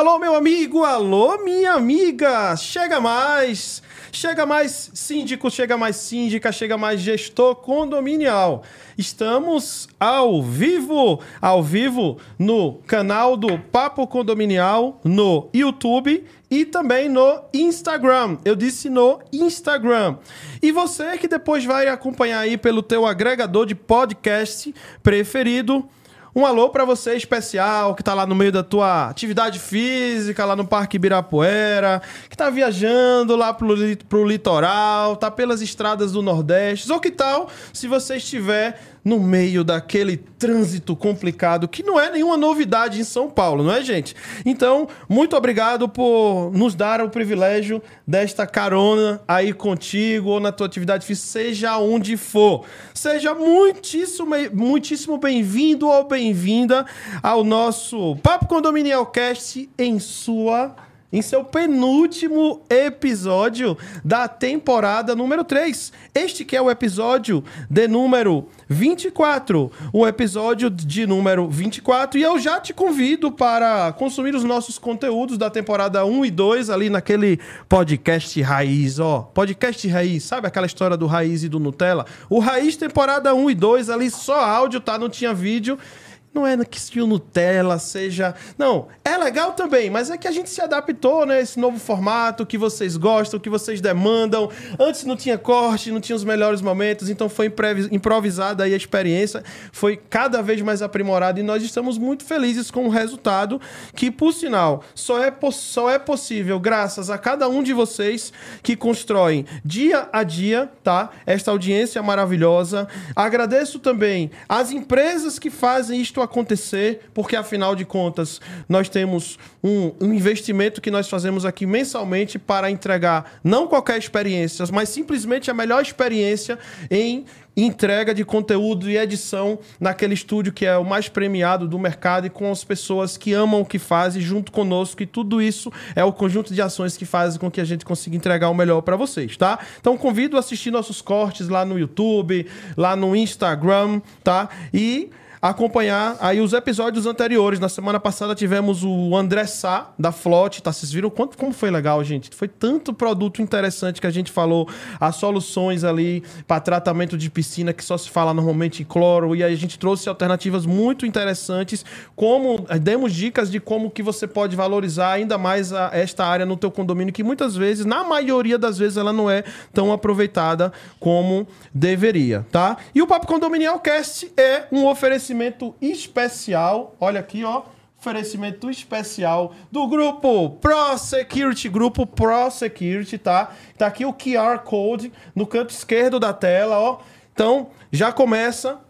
Alô, meu amigo, alô, minha amiga, chega mais, chega mais síndico, chega mais síndica, chega mais gestor condominial. Estamos ao vivo, ao vivo no canal do Papo Condominial no YouTube e também no Instagram. Eu disse no Instagram. E você que depois vai acompanhar aí pelo teu agregador de podcast preferido, um alô para você especial que tá lá no meio da tua atividade física, lá no Parque Ibirapuera, que tá viajando lá pro, pro litoral, tá pelas estradas do Nordeste. Ou que tal se você estiver no meio daquele trânsito complicado, que não é nenhuma novidade em São Paulo, não é, gente? Então, muito obrigado por nos dar o privilégio desta carona aí contigo ou na tua atividade física, seja onde for. Seja muitíssimo, muitíssimo bem-vindo ou bem-vinda ao nosso Papo Condominial Cast em sua em seu penúltimo episódio da temporada número 3. Este que é o episódio de número 24, o episódio de número 24, e eu já te convido para consumir os nossos conteúdos da temporada 1 e 2 ali naquele podcast raiz, ó. Podcast raiz, sabe aquela história do raiz e do Nutella? O raiz temporada 1 e 2 ali só áudio, tá? Não tinha vídeo. Não é que se o Nutella seja. Não, é legal também, mas é que a gente se adaptou, né? Esse novo formato que vocês gostam, que vocês demandam. Antes não tinha corte, não tinha os melhores momentos, então foi improvisada aí a experiência, foi cada vez mais aprimorada e nós estamos muito felizes com o resultado, que por sinal só é, só é possível graças a cada um de vocês que constroem dia a dia, tá? Esta audiência maravilhosa. Agradeço também as empresas que fazem isto acontecer, porque afinal de contas nós temos um, um, investimento que nós fazemos aqui mensalmente para entregar não qualquer experiência, mas simplesmente a melhor experiência em entrega de conteúdo e edição naquele estúdio que é o mais premiado do mercado e com as pessoas que amam o que fazem junto conosco e tudo isso é o conjunto de ações que fazem com que a gente consiga entregar o melhor para vocês, tá? Então convido a assistir nossos cortes lá no YouTube, lá no Instagram, tá? E acompanhar aí os episódios anteriores. Na semana passada tivemos o André Sá, da Flot, tá? Vocês viram quanto, como foi legal, gente? Foi tanto produto interessante que a gente falou, as soluções ali para tratamento de piscina que só se fala normalmente em cloro, e aí a gente trouxe alternativas muito interessantes, como eh, demos dicas de como que você pode valorizar ainda mais a, esta área no teu condomínio, que muitas vezes, na maioria das vezes, ela não é tão aproveitada como deveria, tá? E o Papo Condominial Cast é um oferecimento oferecimento especial. Olha aqui, ó. Oferecimento especial do grupo Pro Security, grupo Pro Security, tá? Tá aqui o QR Code no canto esquerdo da tela, ó. Então, já começa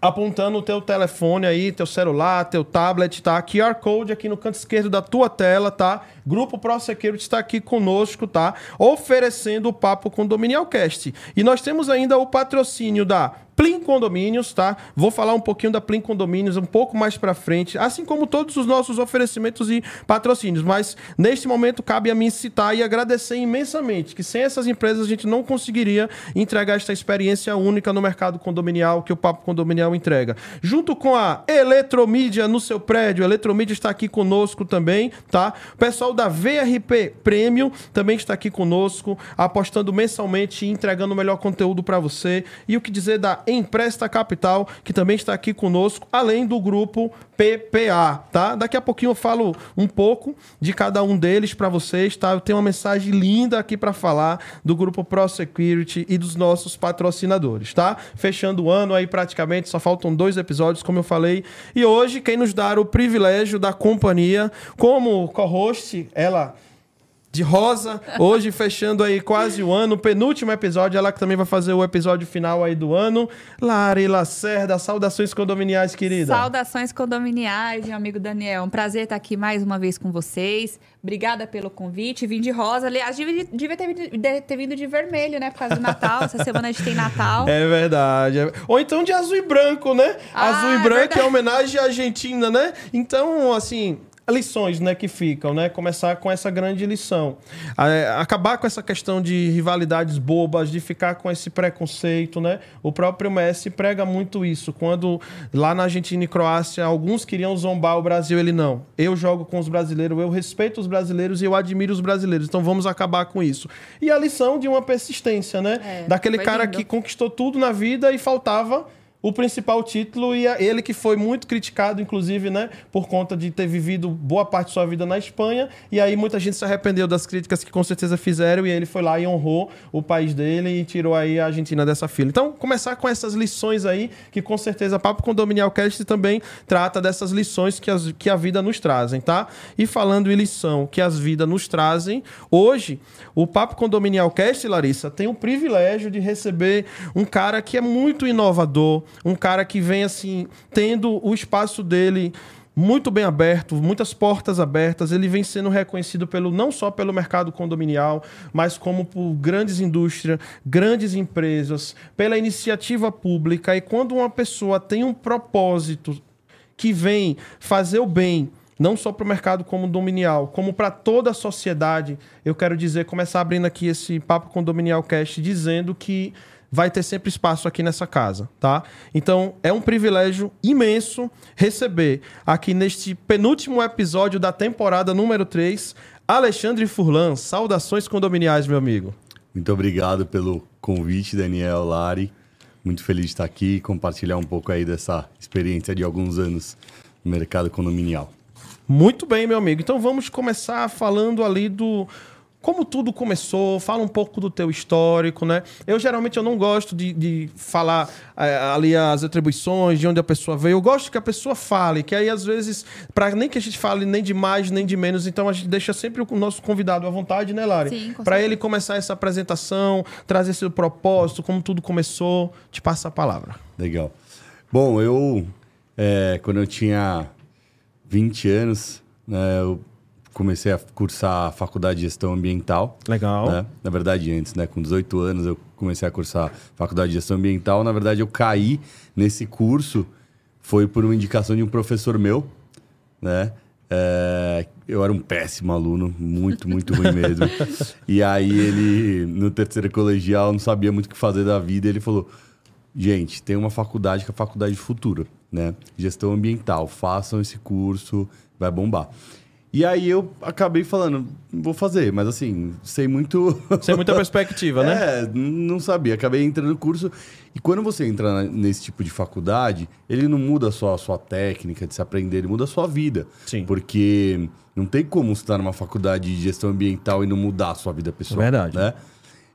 apontando o teu telefone aí, teu celular, teu tablet, tá? QR Code aqui no canto esquerdo da tua tela, tá? Grupo Pro Security está aqui conosco, tá? Oferecendo o Papo Condominial Cast. E nós temos ainda o patrocínio da Plim Condomínios, tá? Vou falar um pouquinho da Plim Condomínios um pouco mais para frente, assim como todos os nossos oferecimentos e patrocínios, mas neste momento cabe a mim citar e agradecer imensamente que sem essas empresas a gente não conseguiria entregar esta experiência única no mercado condominial que o Papo Condominial entrega. Junto com a Eletromídia no seu prédio, a Eletromídia está aqui conosco também, tá? O pessoal da VRP Premium também está aqui conosco, apostando mensalmente e entregando o melhor conteúdo para você. E o que dizer da Empresta Capital, que também está aqui conosco, além do grupo PPA, tá? Daqui a pouquinho eu falo um pouco de cada um deles para vocês, tá? Eu tenho uma mensagem linda aqui para falar do grupo Pro Security e dos nossos patrocinadores, tá? Fechando o ano aí praticamente, só faltam dois episódios, como eu falei. E hoje quem nos dá o privilégio da companhia como co-host, ela de rosa, hoje fechando aí quase o ano, penúltimo episódio, ela que também vai fazer o episódio final aí do ano. Lari Lacerda, saudações condominiais, querida. Saudações condominiais, meu amigo Daniel. Um prazer estar aqui mais uma vez com vocês. Obrigada pelo convite. Vim de rosa. Aliás, devia, ter, vindo, ter, vindo de vermelho, né? Por causa do Natal. Essa semana a gente tem Natal. É verdade. Ou então de azul e branco, né? Ah, azul e é branco é, é homenagem à Argentina, né? Então, assim, lições né, que ficam, né? Começar com essa grande lição. Acabar com essa questão de rivalidades bobas, de ficar com esse preconceito, né? O próprio Messi prega muito isso. Quando lá na Argentina e Croácia, alguns queriam zombar o Brasil, ele não. Eu jogo com os brasileiros, eu respeito os brasileiros e eu admiro os brasileiros. Então vamos acabar com isso. E a lição de uma persistência, né? É, Daquele cara lindo. que conquistou tudo na vida e faltava o principal título e ele que foi muito criticado, inclusive, né, por conta de ter vivido boa parte de sua vida na Espanha. E aí muita gente se arrependeu das críticas que com certeza fizeram e ele foi lá e honrou o país dele e tirou aí a Argentina dessa fila. Então, começar com essas lições aí, que com certeza Papo Condominial Cast também trata dessas lições que, as, que a vida nos trazem, tá? E falando em lição que as vidas nos trazem, hoje o Papo Condominial Cast, Larissa, tem o privilégio de receber um cara que é muito inovador, um cara que vem assim, tendo o espaço dele muito bem aberto, muitas portas abertas. Ele vem sendo reconhecido pelo não só pelo mercado condominial, mas como por grandes indústrias, grandes empresas, pela iniciativa pública. E quando uma pessoa tem um propósito que vem fazer o bem, não só para o mercado condominial, como para toda a sociedade, eu quero dizer, começar abrindo aqui esse papo condominial cast dizendo que vai ter sempre espaço aqui nessa casa, tá? Então, é um privilégio imenso receber aqui neste penúltimo episódio da temporada número 3, Alexandre Furlan. Saudações condominiais, meu amigo. Muito obrigado pelo convite, Daniel, Lari. Muito feliz de estar aqui e compartilhar um pouco aí dessa experiência de alguns anos no mercado condominial. Muito bem, meu amigo. Então vamos começar falando ali do como tudo começou, fala um pouco do teu histórico, né? Eu geralmente eu não gosto de, de falar é, ali as atribuições, de onde a pessoa veio. Eu gosto que a pessoa fale, que aí às vezes, para nem que a gente fale nem de mais nem de menos, então a gente deixa sempre o nosso convidado à vontade, né, Lari? Sim, Para ele começar essa apresentação, trazer seu propósito, como tudo começou, te passa a palavra. Legal. Bom, eu, é, quando eu tinha 20 anos, né, eu comecei a cursar a faculdade de gestão ambiental. Legal. Né? Na verdade, antes, né? Com 18 anos, eu comecei a cursar faculdade de gestão ambiental. Na verdade, eu caí nesse curso foi por uma indicação de um professor meu, né? É, eu era um péssimo aluno, muito, muito ruim mesmo. e aí ele, no terceiro colegial, não sabia muito o que fazer da vida. Ele falou: gente, tem uma faculdade que é a faculdade de futuro, né? Gestão ambiental, façam esse curso, vai bombar. E aí eu acabei falando, vou fazer, mas assim, sei muito. Sem muita perspectiva, né? É, não sabia. Acabei entrando no curso. E quando você entra nesse tipo de faculdade, ele não muda só a sua técnica de se aprender, ele muda a sua vida. Sim. Porque não tem como você estar numa faculdade de gestão ambiental e não mudar a sua vida pessoal. Verdade. Né?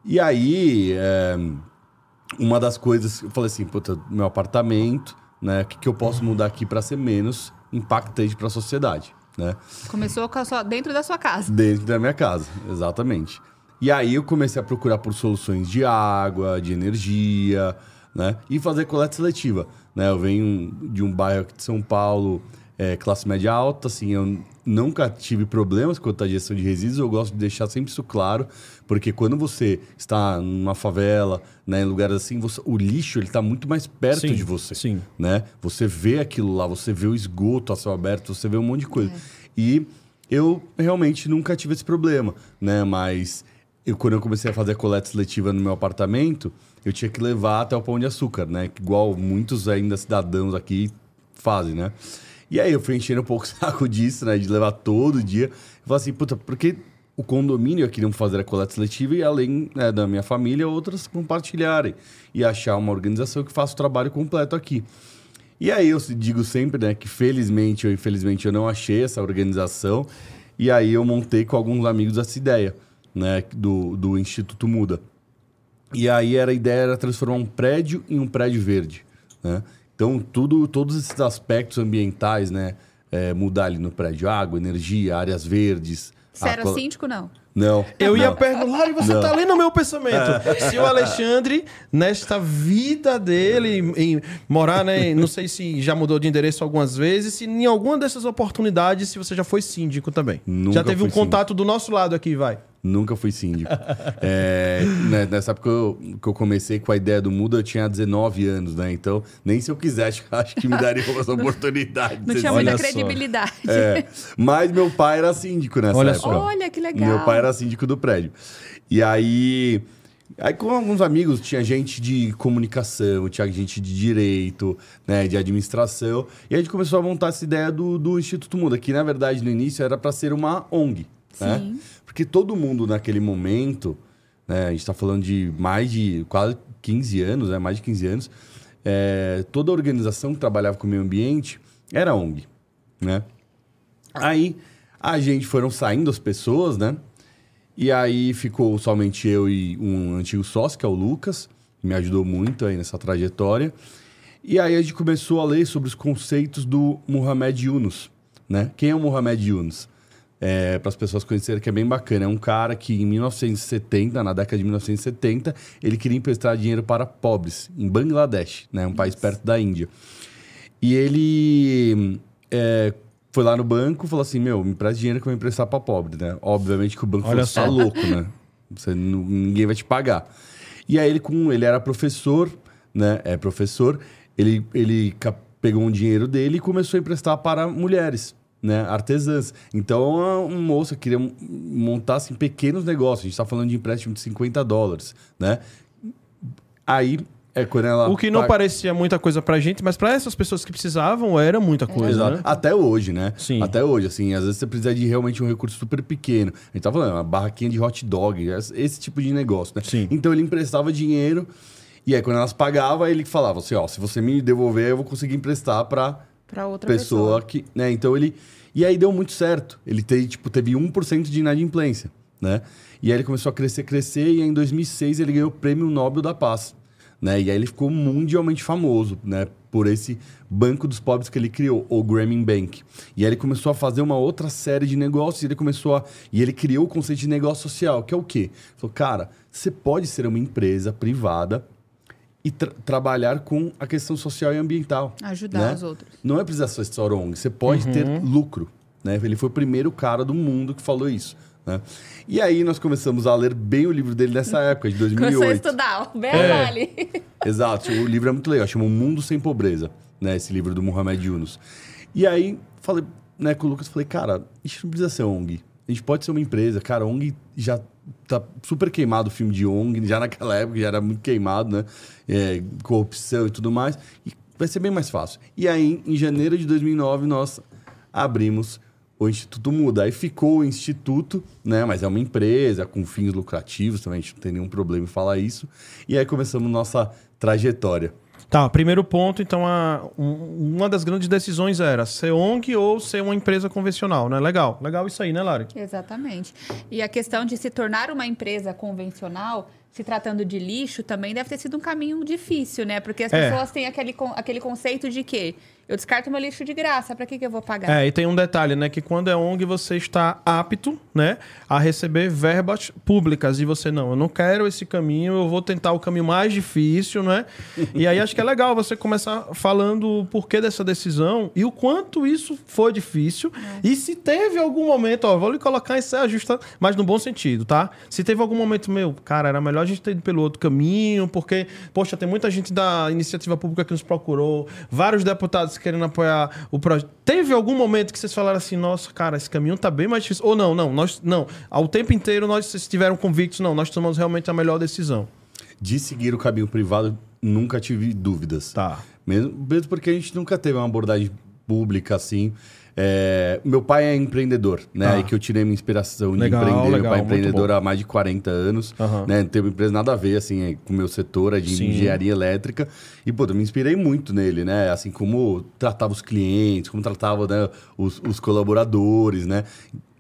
E aí, é, uma das coisas, eu falei assim, puta, meu apartamento, né? O que, que eu posso mudar aqui para ser menos impactante para a sociedade? Né? Começou sua, dentro da sua casa. Dentro da minha casa, exatamente. E aí eu comecei a procurar por soluções de água, de energia, né? E fazer coleta seletiva. Né? Eu venho de um bairro aqui de São Paulo, é, classe média alta, assim, eu nunca tive problemas quanto à gestão de resíduos, eu gosto de deixar sempre isso claro, porque quando você está numa favela, né, em lugares assim, você, o lixo ele está muito mais perto sim, de você, sim. né? Você vê aquilo lá, você vê o esgoto a céu aberto, você vê um monte de coisa. É. E eu realmente nunca tive esse problema, né? Mas eu, quando eu comecei a fazer a coleta seletiva no meu apartamento, eu tinha que levar até o Pão de Açúcar, né? Igual muitos ainda cidadãos aqui fazem, né? E aí eu fui enchendo um pouco o saco disso, né? De levar todo dia. Eu falei assim, puta, porque o condomínio aqui não fazer a coleta seletiva e além né, da minha família, outras compartilharem. E achar uma organização que faça o trabalho completo aqui. E aí eu digo sempre, né, que felizmente ou infelizmente eu não achei essa organização. E aí eu montei com alguns amigos essa ideia, né, do, do Instituto Muda. E aí era a ideia era transformar um prédio em um prédio verde, né? Então, tudo, todos esses aspectos ambientais, né? É, mudar ali no prédio água, energia, áreas verdes. Você era síndico, não? Não. Eu não. ia perguntar, e você não. tá lendo o meu pensamento. Se o Alexandre, nesta vida dele, em morar, né? Não sei se já mudou de endereço algumas vezes, se em alguma dessas oportunidades, se você já foi síndico também. Nunca já teve um síndico. contato do nosso lado aqui, vai. Nunca fui síndico. É, né, nessa época eu- que eu comecei com a ideia do Muda, eu tinha 19 anos, né? Então, nem se eu quisesse, acho que me daria essa oportunidade. de Não ser tinha muita credibilidade. é, mas meu pai era síndico nessa Olha época. só. Olha que legal. Meu pai era síndico do prédio. E aí. Aí, com alguns amigos, tinha gente de comunicação, tinha gente de direito, né, de administração. E a gente começou a montar essa ideia do, do Instituto Muda, que na verdade no início era para ser uma ONG. Né? Porque todo mundo naquele momento, né, a gente está falando de mais de quase 15 anos, né, mais de 15 anos, é, toda organização que trabalhava com o meio ambiente era ONG. Né? Aí a gente foram saindo as pessoas, né? E aí ficou somente eu e um antigo sócio, que é o Lucas, que me ajudou muito aí nessa trajetória. E aí a gente começou a ler sobre os conceitos do Muhammad Yunus, né? Quem é o Muhammad Yunus? É, para as pessoas conhecerem que é bem bacana. É um cara que em 1970, na década de 1970, ele queria emprestar dinheiro para pobres em Bangladesh, né? Um país perto da Índia. E ele é, foi lá no banco e falou assim: Meu, me empresta dinheiro que eu vou emprestar para pobre, né? Obviamente que o banco Olha falou: Você tá só. louco, né? Você, ninguém vai te pagar. E aí ele, com, ele era professor, né? É professor. Ele, ele pegou um dinheiro dele e começou a emprestar para mulheres. Né, artesãs. Então, a- uma moça queria montar assim, pequenos negócios. A gente está falando de empréstimo de 50 dólares. Né? Aí é quando ela. O que não pa- parecia muita coisa pra gente, mas pra essas pessoas que precisavam era muita coisa, Exato. né? Até hoje, né? Sim. Até hoje, assim, às vezes você precisa de realmente um recurso super pequeno. A gente tá falando, uma barraquinha de hot dog, esse tipo de negócio, né? Sim. Então ele emprestava dinheiro e aí quando elas pagavam, ele falava assim, ó, se você me devolver, eu vou conseguir emprestar pra Pra outra pessoa, pessoa. que, né? Então ele e aí deu muito certo. Ele teve, tipo, teve 1% de inadimplência, né? E aí ele começou a crescer, crescer e aí em 2006 ele ganhou o Prêmio Nobel da Paz, né? E aí ele ficou mundialmente famoso, né? Por esse banco dos pobres que ele criou, o Grameen Bank. E aí ele começou a fazer uma outra série de negócios e ele começou a... E ele criou o conceito de negócio social, que é o quê? Ele Falou, cara, você pode ser uma empresa privada e tra- trabalhar com a questão social e ambiental. Ajudar né? os outros. Não é precisar ser só ONG, você pode ter lucro. Né? Ele foi o primeiro cara do mundo que falou isso. Né? E aí nós começamos a ler bem o livro dele nessa época, de 2008. Começou a estudar. Bem É. vale. Exato, o livro é muito legal, chama O Mundo Sem Pobreza, né? Esse livro do Mohamed Yunus. E aí, falei, né, com o Lucas, falei, cara, isso não precisa ser ONG. A gente pode ser uma empresa, cara, ONG já tá super queimado o filme de ONG, já naquela época já era muito queimado, né? É, corrupção e tudo mais. E vai ser bem mais fácil. E aí, em janeiro de 2009, nós abrimos o Instituto Muda. Aí ficou o Instituto, né? Mas é uma empresa com fins lucrativos também, a gente não tem nenhum problema em falar isso. E aí começamos nossa trajetória. Tá, primeiro ponto, então, a, um- uma das grandes decisões era ser ONG ou ser uma empresa convencional, né? Legal, legal isso aí, né, Lari? Exatamente. E a questão de se tornar uma empresa convencional, se tratando de lixo, também deve ter sido um caminho difícil, né? Porque as É. pessoas têm aquele, aquele conceito de que eu descarto meu lixo de graça, pra que, que eu vou pagar? É, e tem um detalhe, né? Que quando é ONG, você está apto, né? A receber verbas públicas. E você, não, eu não quero esse caminho, eu vou tentar o caminho mais difícil, né? E aí acho que é legal você começar falando o porquê dessa decisão e o quanto isso foi difícil. E se teve algum momento, ó, vou lhe colocar em saia justa, mas no bom sentido, tá? Se teve algum momento, meu, cara, era melhor a gente ter ido pelo outro caminho, porque, poxa, tem muita gente da iniciativa pública que nos procurou, vários deputados querendo apoiar o projeto. Teve algum momento que vocês falaram assim, nossa, cara, esse caminho tá bem mais difícil. Ou não, não, nós, não. Ao tempo inteiro nós estiveram convictos, não, nós tomamos realmente a melhor decisão. De seguir o caminho privado, nunca tive dúvidas. Tá. Mesmo, mesmo porque a gente nunca teve uma abordagem pública assim. É, meu pai é empreendedor, né? Tá. Aí que eu tirei minha inspiração de Legal, empreender. meu legal, pai é empreendedor há mais de 40 anos, Aham. né? Não tem uma empresa nada a ver, assim, é, com o meu setor, é de Sim. engenharia elétrica. E, pô, eu me inspirei muito nele, né? Assim, como tratava os clientes, como tratava né, os, os colaboradores, né?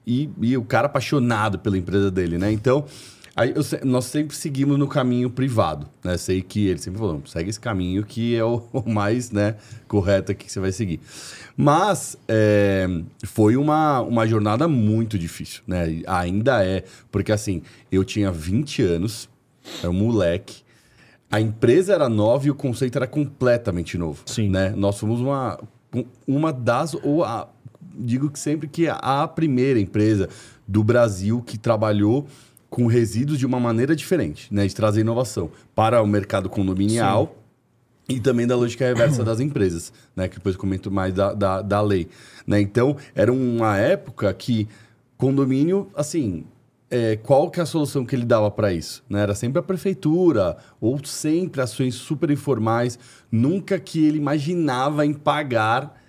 E, e o cara apaixonado pela empresa dele, né? Então, aí eu nós sempre seguimos no caminho privado, né? Sei que ele sempre falou, segue esse caminho que é o, o mais né, correto aqui que você vai seguir. Mas é, foi uma, uma jornada muito difícil, né? Ainda é, porque assim, eu tinha 20 anos, era um moleque, a empresa era nova e o conceito era completamente novo. Sim. Né? Nós fomos uma, uma das, ou a, digo que sempre que a primeira empresa do Brasil que trabalhou com resíduos de uma maneira diferente, né? De trazer inovação para o mercado condominial e também da lógica reversa das empresas, né? Que depois comento mais da, da, da lei. Né? Então, era uma época que condomínio, assim, é, qual que é a solução que ele dava para isso? Né? Era sempre a prefeitura, ou sempre ações super informais, nunca que ele imaginava em pagar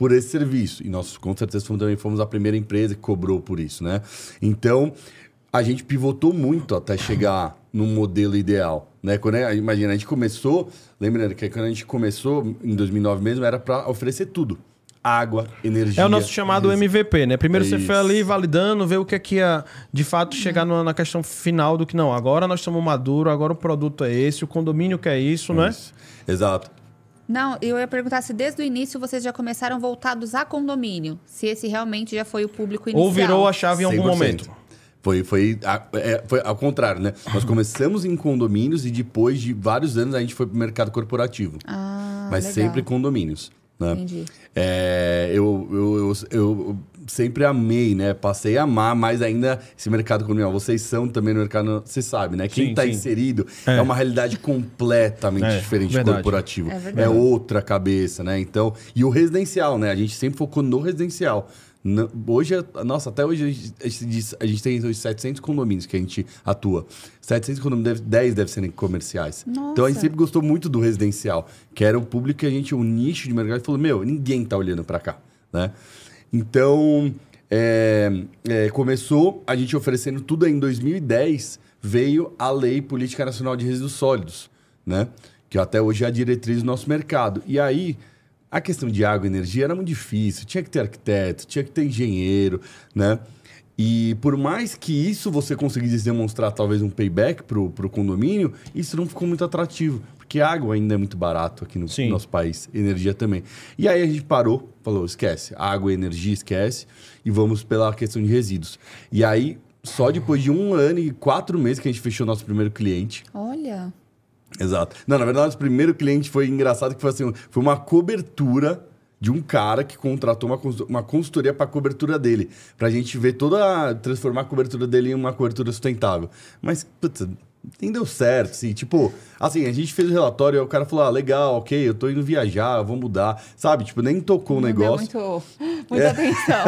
por esse serviço. E nós, com certeza, fomos, também fomos a primeira empresa que cobrou por isso, né? Então, a gente pivotou muito até chegar no modelo ideal, né? Quando, imagina, a gente começou, lembrando que quando a gente começou, em 2009 mesmo, era para oferecer tudo água, energia. É o nosso chamado MVP, né? Primeiro É você foi ali validando, ver o que é que ia de fato chegar na, na questão final do que não. Agora nós estamos maduros, agora o produto é esse, o condomínio quer isso, não é? Isso. Exato. Não, eu ia perguntar se desde o início vocês já começaram voltados a condomínio. Se esse realmente já foi o público inicial. Ou virou a chave em algum 100%. momento. Foi, foi, a- é, foi ao contrário, né? Nós começamos em condomínios e depois de vários anos a gente foi para o mercado corporativo. Ah, mas legal. sempre condomínios. Né? Entendi. É, eu, eu, eu, eu sempre amei, né? Passei a amar mais ainda esse mercado condominial. Vocês são também no mercado, você sabe, né? Quem está inserido é. uma realidade completamente É, diferente verdade. corporativo. É É, outra cabeça, né? Então, e o residencial, né? A gente sempre focou no residencial. Não- hoje, é- nossa, até hoje a gente, a gente tem os 700 condomínios que a gente atua. 700 condomínios, deve, 10 devem ser comerciais. Nossa. Então a gente sempre gostou muito do residencial, que era o público que a gente, o nicho de mercado, falou: meu, ninguém tá olhando para cá, né? Então, é, é, começou a gente oferecendo tudo aí em 2010, veio a Lei Política Nacional de Resíduos Sólidos, né? Que até hoje é a diretriz do nosso mercado. E aí, a questão de água e energia era muito difícil. Tinha que ter arquiteto, tinha que ter engenheiro, né? E por mais que isso você conseguisse demonstrar talvez um payback pro, pro condomínio, isso não ficou muito atrativo. Porque água ainda é muito barato aqui no Sim. nosso país, energia também. E aí a gente parou, falou, esquece, água e energia, esquece, e vamos pela questão de resíduos. E aí, só depois de um ano e quatro meses que a gente fechou nosso primeiro cliente, Olha. Exato. Não, na verdade, nosso primeiro cliente foi engraçado que foi assim, foi uma cobertura de um cara que contratou uma, uma consultoria para a cobertura dele, pra gente ver toda transformar a cobertura dele em uma cobertura sustentável. Mas putz, nem deu certo, assim, tipo, assim, a gente fez o relatório e o cara falou: "Ah, legal, OK, eu tô indo viajar, eu vou mudar". Sabe? Tipo, nem tocou o Não deu negócio. muito, muita atenção.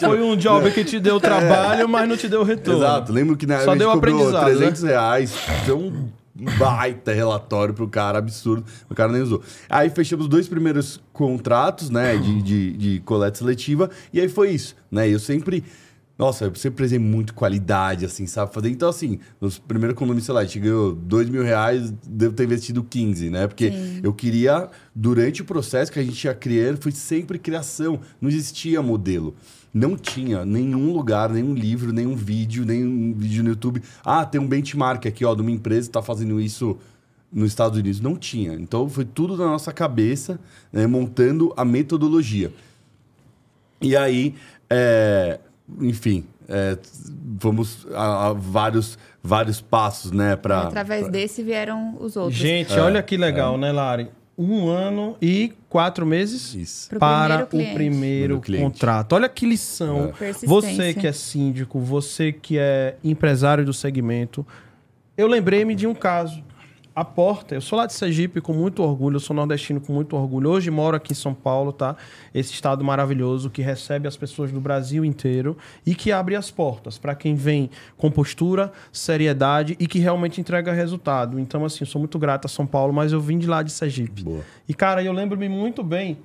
Foi um job que te deu trabalho, mas não te deu retorno. Exato. Lembro que na Só época a deu aprendizado, né? 300 reais. Deu um baita relatório pro cara, absurdo. O cara nem usou. Aí fechamos os dois primeiros contratos, né, de, de, de coleta seletiva. E aí foi isso, né? Eu sempre... Nossa, eu sempre prezei muito qualidade, assim, sabe? Fazer. Então, assim, nos primeiros condomínios, sei lá, a gente ganhou 2 mil reais, devo ter investido 15, né? Porque Sim. eu queria, durante o processo que a gente ia criando, foi sempre criação. Não existia modelo. Não tinha nenhum lugar, nenhum livro, nenhum vídeo, nenhum vídeo no YouTube. Ah, tem um benchmark aqui, ó, de uma empresa que está fazendo isso nos Estados Unidos. Não tinha. Então foi tudo na nossa cabeça, né, montando a metodologia. E aí, é, enfim, é, vamos a, a vários, vários passos, né, para Através desse vieram os outros. Gente, olha que legal, né, Lari? Um ano e quatro meses Isso. Para primeiro o primeiro cliente. contrato. Olha que lição. Persistência. Você que é síndico, você que é empresário do segmento. Eu lembrei-me de um caso. A Porta, eu sou lá de Sergipe com muito orgulho, eu sou nordestino com muito orgulho. Hoje moro aqui em São Paulo, tá? Esse estado maravilhoso que recebe as pessoas do Brasil inteiro e que abre as portas para quem vem com postura, seriedade e que realmente entrega resultado. Então, assim, eu sou muito grato a São Paulo, mas eu vim de lá de Sergipe. Boa. E, cara, eu lembro-me muito bem.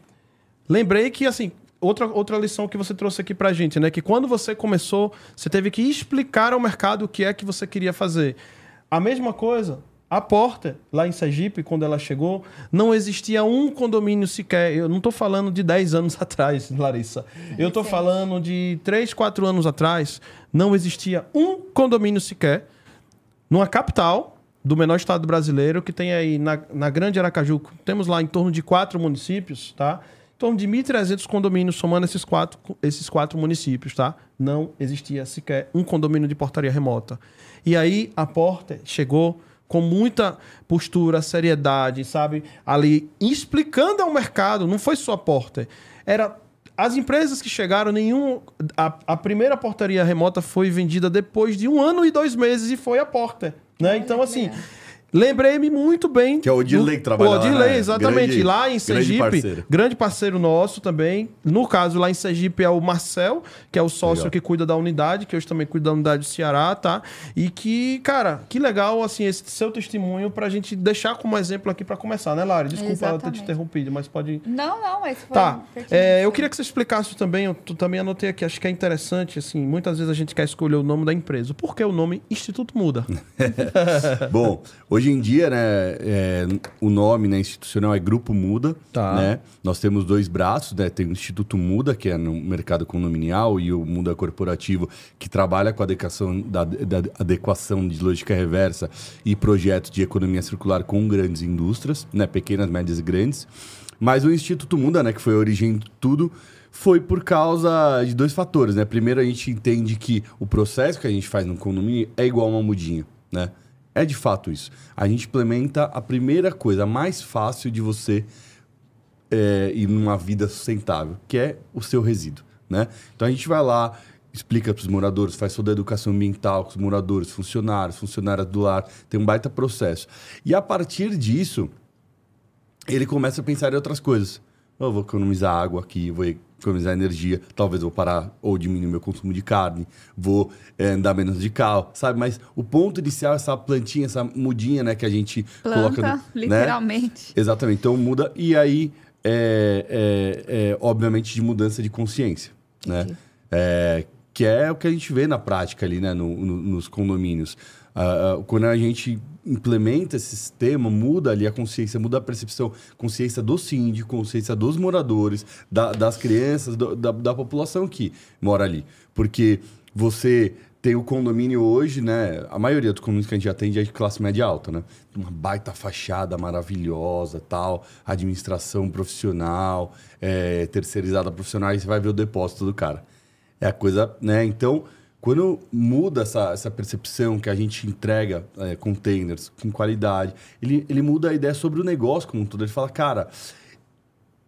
Lembrei que, assim, outra, outra lição que você trouxe aqui pra gente, né? Que quando você começou, você teve que explicar ao mercado o que é que você queria fazer. A mesma coisa, a porta, lá em Sergipe, quando ela chegou, não existia um condomínio sequer. Eu não tô falando de 10 anos atrás, Larissa. Eu Recente. falando de 3, 4 anos atrás. Não existia um condomínio sequer numa capital do menor estado brasileiro, que tem aí na, na Grande Aracaju, temos lá em torno de quatro municípios, tá? Em torno de 1.300 condomínios, somando esses quatro, esses quatro municípios, tá? Não existia sequer um condomínio de portaria remota. E aí a porta chegou com muita postura, seriedade, sabe? Ali explicando ao mercado, não foi só a porta. Era as empresas que chegaram, nenhum. A, a primeira portaria remota foi vendida depois de um ano e dois meses e foi a porta. Né? Então, assim. Lembrei-me muito bem. Que é o Odilei que trabalha O lá, Odilei, né? exatamente. Grande- lá em grande Sergipe, parceiro. grande parceiro nosso também. No caso, lá em Sergipe é o Marcel, que é o sócio Legal. que cuida da unidade, que hoje também cuida da unidade do Ceará, tá? E que, cara, que legal, assim, esse seu testemunho pra gente deixar como exemplo aqui pra começar, né, Lari? Desculpa ter te Exatamente. interrompido, mas pode. Não, não, mas foi Tá. É, eu queria que você explicasse também, eu também anotei aqui, acho que é interessante, assim, muitas vezes a gente quer escolher o nome da empresa. Por que o nome Instituto muda? Bom, hoje em dia, né, é, o nome né, institucional é Grupo Muda. Tá. Né? Nós temos dois braços, né? Tem o Instituto Muda, que é no mercado condominial, e o Muda Corporativo, que trabalha com a adequação, da, da adequação de lógica reversa e projetos de economia circular com grandes indústrias, né? pequenas, médias e grandes. Mas o Instituto Muda, né, que foi a origem de tudo, foi por causa de dois fatores, né? Primeiro, a gente entende que o processo que a gente faz no condomínio é igual a uma mudinha, né? É de fato isso. A gente implementa a primeira coisa, mais fácil de você é, ir numa vida sustentável, que é o seu resíduo, né? Então a gente vai lá, explica para os moradores, faz toda a educação ambiental com os moradores, funcionários, funcionárias do lar, tem um baita processo. E a partir disso, ele começa a pensar em outras coisas. Eu vou economizar água aqui, vou economizar energia, talvez eu vou parar ou diminuir meu consumo de carne, vou eh, andar menos de carro, sabe? Mas o ponto inicial é essa plantinha, essa mudinha, né, que a gente coloca... Planta, no- né? literalmente. Exatamente. Então muda. E aí, é, é, é, obviamente, de mudança de consciência, né? É, que é o que a gente vê na prática ali, né? no- no- nos condomínios. Ah, ah, quando a gente implementa esse sistema, muda ali a consciência, muda a percepção, consciência do síndico, consciência dos moradores, da- das crianças, do- da, da população que mora ali. Porque você tem o condomínio hoje, né? A maioria dos condomínios que a gente atende é de classe média alta, né? Uma baita fachada maravilhosa, tal, administração profissional, é, terceirizada profissional, e você vai ver o depósito do cara. É a coisa, né? Então, quando muda essa, essa percepção que a gente entrega é, containers com qualidade, ele, ele muda a ideia sobre o negócio como um todo. Ele fala, cara,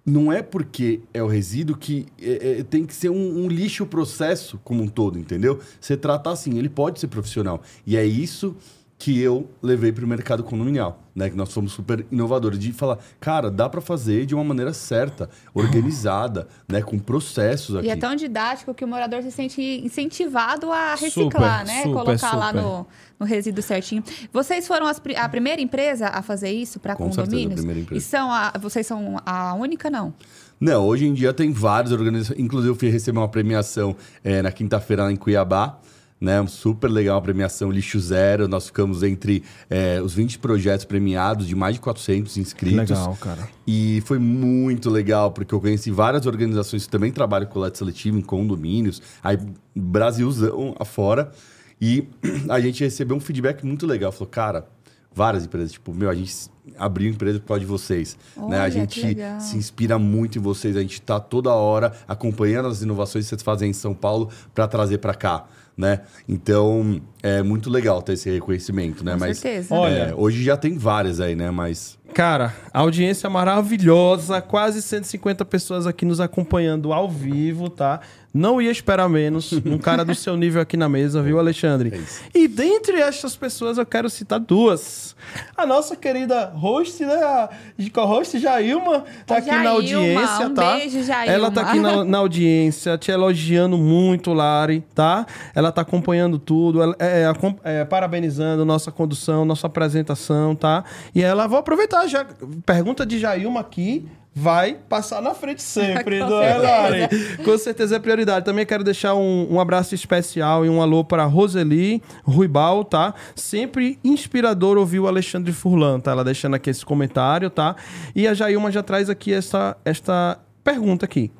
não é porque é o resíduo que é, é, tem que ser um, um lixo processo como um todo, entendeu? Você trata assim, ele pode ser profissional. E é isso que eu levei para o mercado condominial, né? Que nós somos super inovadores de falar, cara, dá para fazer de uma maneira certa, organizada, né? Com processos aqui. E é tão didático que o morador se sente incentivado a reciclar, Super, né? super, Colocar lá super. no, no resíduo certinho. Vocês foram as a primeira empresa a fazer isso para Com certeza, a condomínios? primeira empresa. E são a, vocês são a única, não? Não, hoje em dia tem várias organizações. Inclusive, eu fui receber uma premiação eh, na quinta-feira lá em Cuiabá. Né, super legal a premiação Lixo Zero. Nós ficamos entre eh, os 20 projetos premiados, de mais de 400 inscritos. Legal, cara. E foi muito legal, porque eu conheci várias organizações que também trabalham com coleta seletiva em condomínios, aí Brasilzão afora. E a gente recebeu um feedback muito legal. Falou, cara, várias empresas, tipo, meu, a gente abriu empresa por causa de vocês. né? A Olha, gente se inspira muito em vocês, a gente está toda hora acompanhando as inovações que vocês fazem em São Paulo para trazer para cá. Né? Então, é muito legal ter esse reconhecimento, né? Com Mas certeza. Olha- é, hoje já tem várias aí, né? Mas Cara, audiência maravilhosa, quase 150 pessoas aqui nos acompanhando ao vivo, tá? Não ia esperar menos, um cara do seu nível aqui na mesa, viu, Alexandre? É. E dentre estas pessoas eu quero citar duas. A nossa querida host, né? A co-host Jailma, tá aqui na Jailma, audiência, um tá? beijo, Jailma. Ela tá aqui na, na audiência, te elogiando muito, Lari, tá? Ela tá acompanhando tudo, ela- é, é, é, parabenizando nossa condução, nossa apresentação, tá? E ela, vou aproveitar já, pergunta de Jailma aqui, vai passar na frente sempre, não é. Lari? Com certeza é prioridade. Também quero deixar um, um abraço especial e um alô para Roseli Ruibal, tá? Sempre inspirador ouvir o Alexandre Furlan, tá? Ela deixando aqui esse comentário, tá? E a Jailma já traz aqui esta, esta pergunta aqui.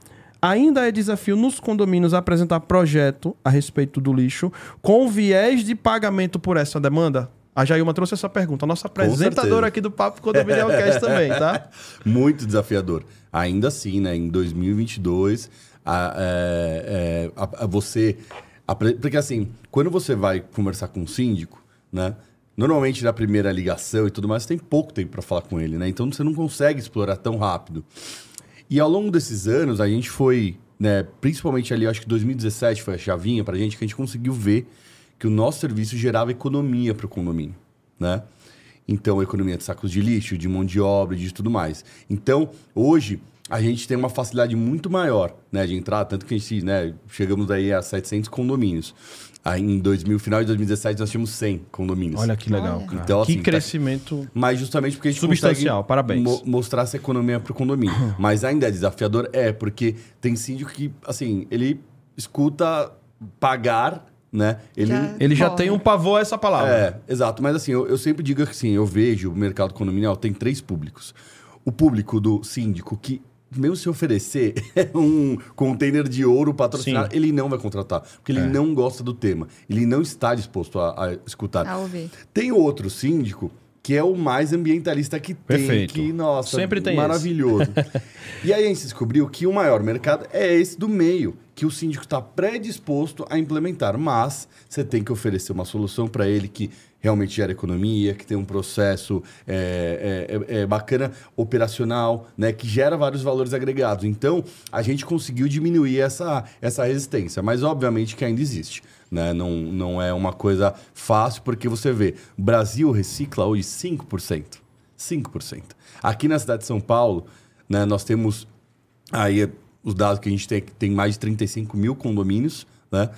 Ainda é desafio nos condomínios apresentar projeto a respeito do lixo com viés de pagamento por essa demanda? A Jailma trouxe essa pergunta. A nossa apresentadora aqui do Papo Condominial Cast também, tá? Muito desafiador. Ainda assim, né? Em 2022, a, é, é, a- a você... a porque assim, quando você vai conversar com um síndico, né? Normalmente na primeira ligação e tudo mais, você tem pouco tempo para falar com ele, né? Então você não consegue explorar tão rápido. E ao longo desses anos, a gente foi né, principalmente ali, acho que 2017 foi a chavinha pra gente, que a gente conseguiu ver que o nosso serviço gerava economia para o condomínio, né? Então, economia de sacos de lixo, de mão de obra, de tudo mais. Então, hoje, a gente tem uma facilidade muito maior né, de entrar, tanto que a gente, né, chegamos aí a 700 condomínios. Aí, em 2000, final de 2017, nós tínhamos 100 condomínios. Olha que legal, Olha. Então, que assim, tá- crescimento. Mas justamente porque a gente Substancial, consegue parabéns. mo- mostrar essa economia para o condomínio. Mas ainda é desafiador? É, porque tem síndico que, assim, ele escuta pagar, né? Ele... Já- Ele já tem um pavor a essa palavra. É, exato. Mas assim, eu, eu sempre digo que assim, eu vejo o mercado condominial tem três públicos. O público do síndico que mesmo se oferecer um container de ouro patrocinado, Sim. ele não vai contratar, porque ele É. não gosta do tema. Ele não está disposto a, a escutar. A ouvir. Tem outro síndico que é o mais ambientalista que tem, Perfeito. que, nossa, Sempre tem maravilhoso. e aí a gente descobriu que o maior mercado é esse do meio, que o síndico está predisposto a implementar, mas você tem que oferecer uma solução para ele que realmente gera economia, que tem um processo é, é, é- é bacana, operacional, né, que gera vários valores agregados. Então, a gente conseguiu diminuir essa, essa resistência, mas obviamente que ainda existe. Né? Não, não é uma coisa fácil, porque você vê, o Brasil recicla hoje 5%. 5%. Aqui na cidade de São Paulo, né, nós temos aí é, os dados que a gente tem, que tem mais de 35 mil condomínios, né?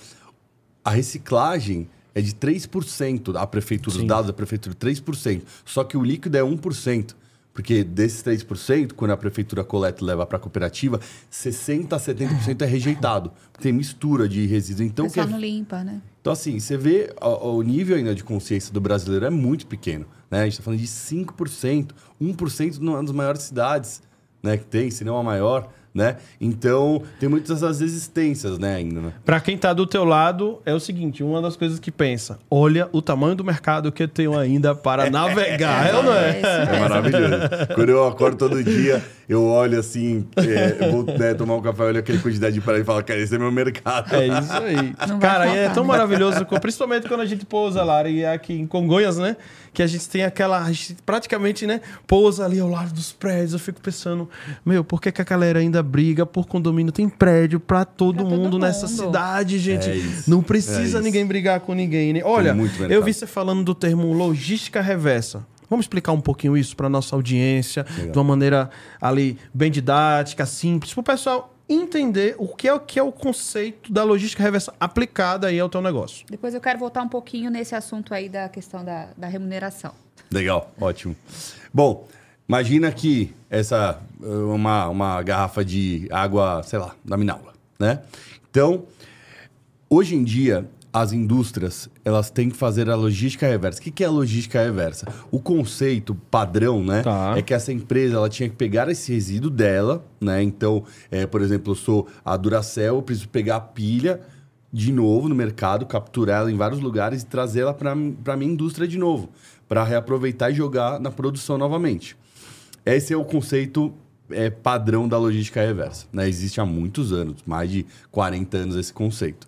A reciclagem é de 3%, a prefeitura, Sim. os dados da prefeitura, 3%. Só que o líquido é 1%. Porque desses 3%, quando a prefeitura coleta e leva para a cooperativa, 60% a 70% é rejeitado. Tem mistura de resíduos. Então, o pessoal que é- não limpa, né? então, assim, você vê o, o nível ainda de consciência do brasileiro é muito pequeno. Né? A gente está falando de 5%, 1% numa das maiores cidades né, que tem, se não a maior. Né? Então, tem muitas dessas resistências né, ainda. Né? Pra quem tá do teu lado, é o seguinte: uma das coisas que pensa, olha o tamanho do mercado que eu tenho ainda para navegar, é ou não é? É mesmo. maravilhoso. Quando eu acordo todo dia, eu olho assim, é, eu vou né, tomar um café, olho aquele quantidade de praia e falo, cara, esse é meu mercado. É isso aí. Não Cara, e é tão né? maravilhoso, principalmente quando a gente pousa lá, e aqui em Congonhas, né? Que a gente tem aquela. A gente praticamente, né? Pousa ali ao lado dos prédios. Eu fico pensando, meu, por que, que a galera ainda briga por condomínio? Tem prédio pra todo todo mundo nessa cidade, gente. É isso, Não é precisa isso. ninguém brigar com ninguém, né? Olha, eu vi você falando do termo logística reversa. Vamos explicar um pouquinho isso para nossa audiência, Legal. de uma maneira ali bem didática, simples, para o pessoal entender o que é o que é o conceito da logística reversa aplicada aí ao teu negócio. Depois eu quero voltar um pouquinho nesse assunto aí da questão da, da remuneração. Legal, ótimo. Bom, imagina que essa uma, uma garrafa de água, sei lá, da Minaula, né? Então, hoje em dia, as indústrias, elas têm que fazer a logística reversa. O que é a logística reversa? O conceito padrão, né? Tá. É que essa empresa, ela tinha que pegar esse resíduo dela, né? Então, é, por exemplo, eu sou a Duracell, eu preciso pegar a pilha de novo no mercado, capturar ela em vários lugares e trazer ela para a minha indústria de novo, para reaproveitar e jogar na produção novamente. Esse é o conceito é, padrão da logística reversa. Né? Existe há muitos anos, mais de 40 anos esse conceito.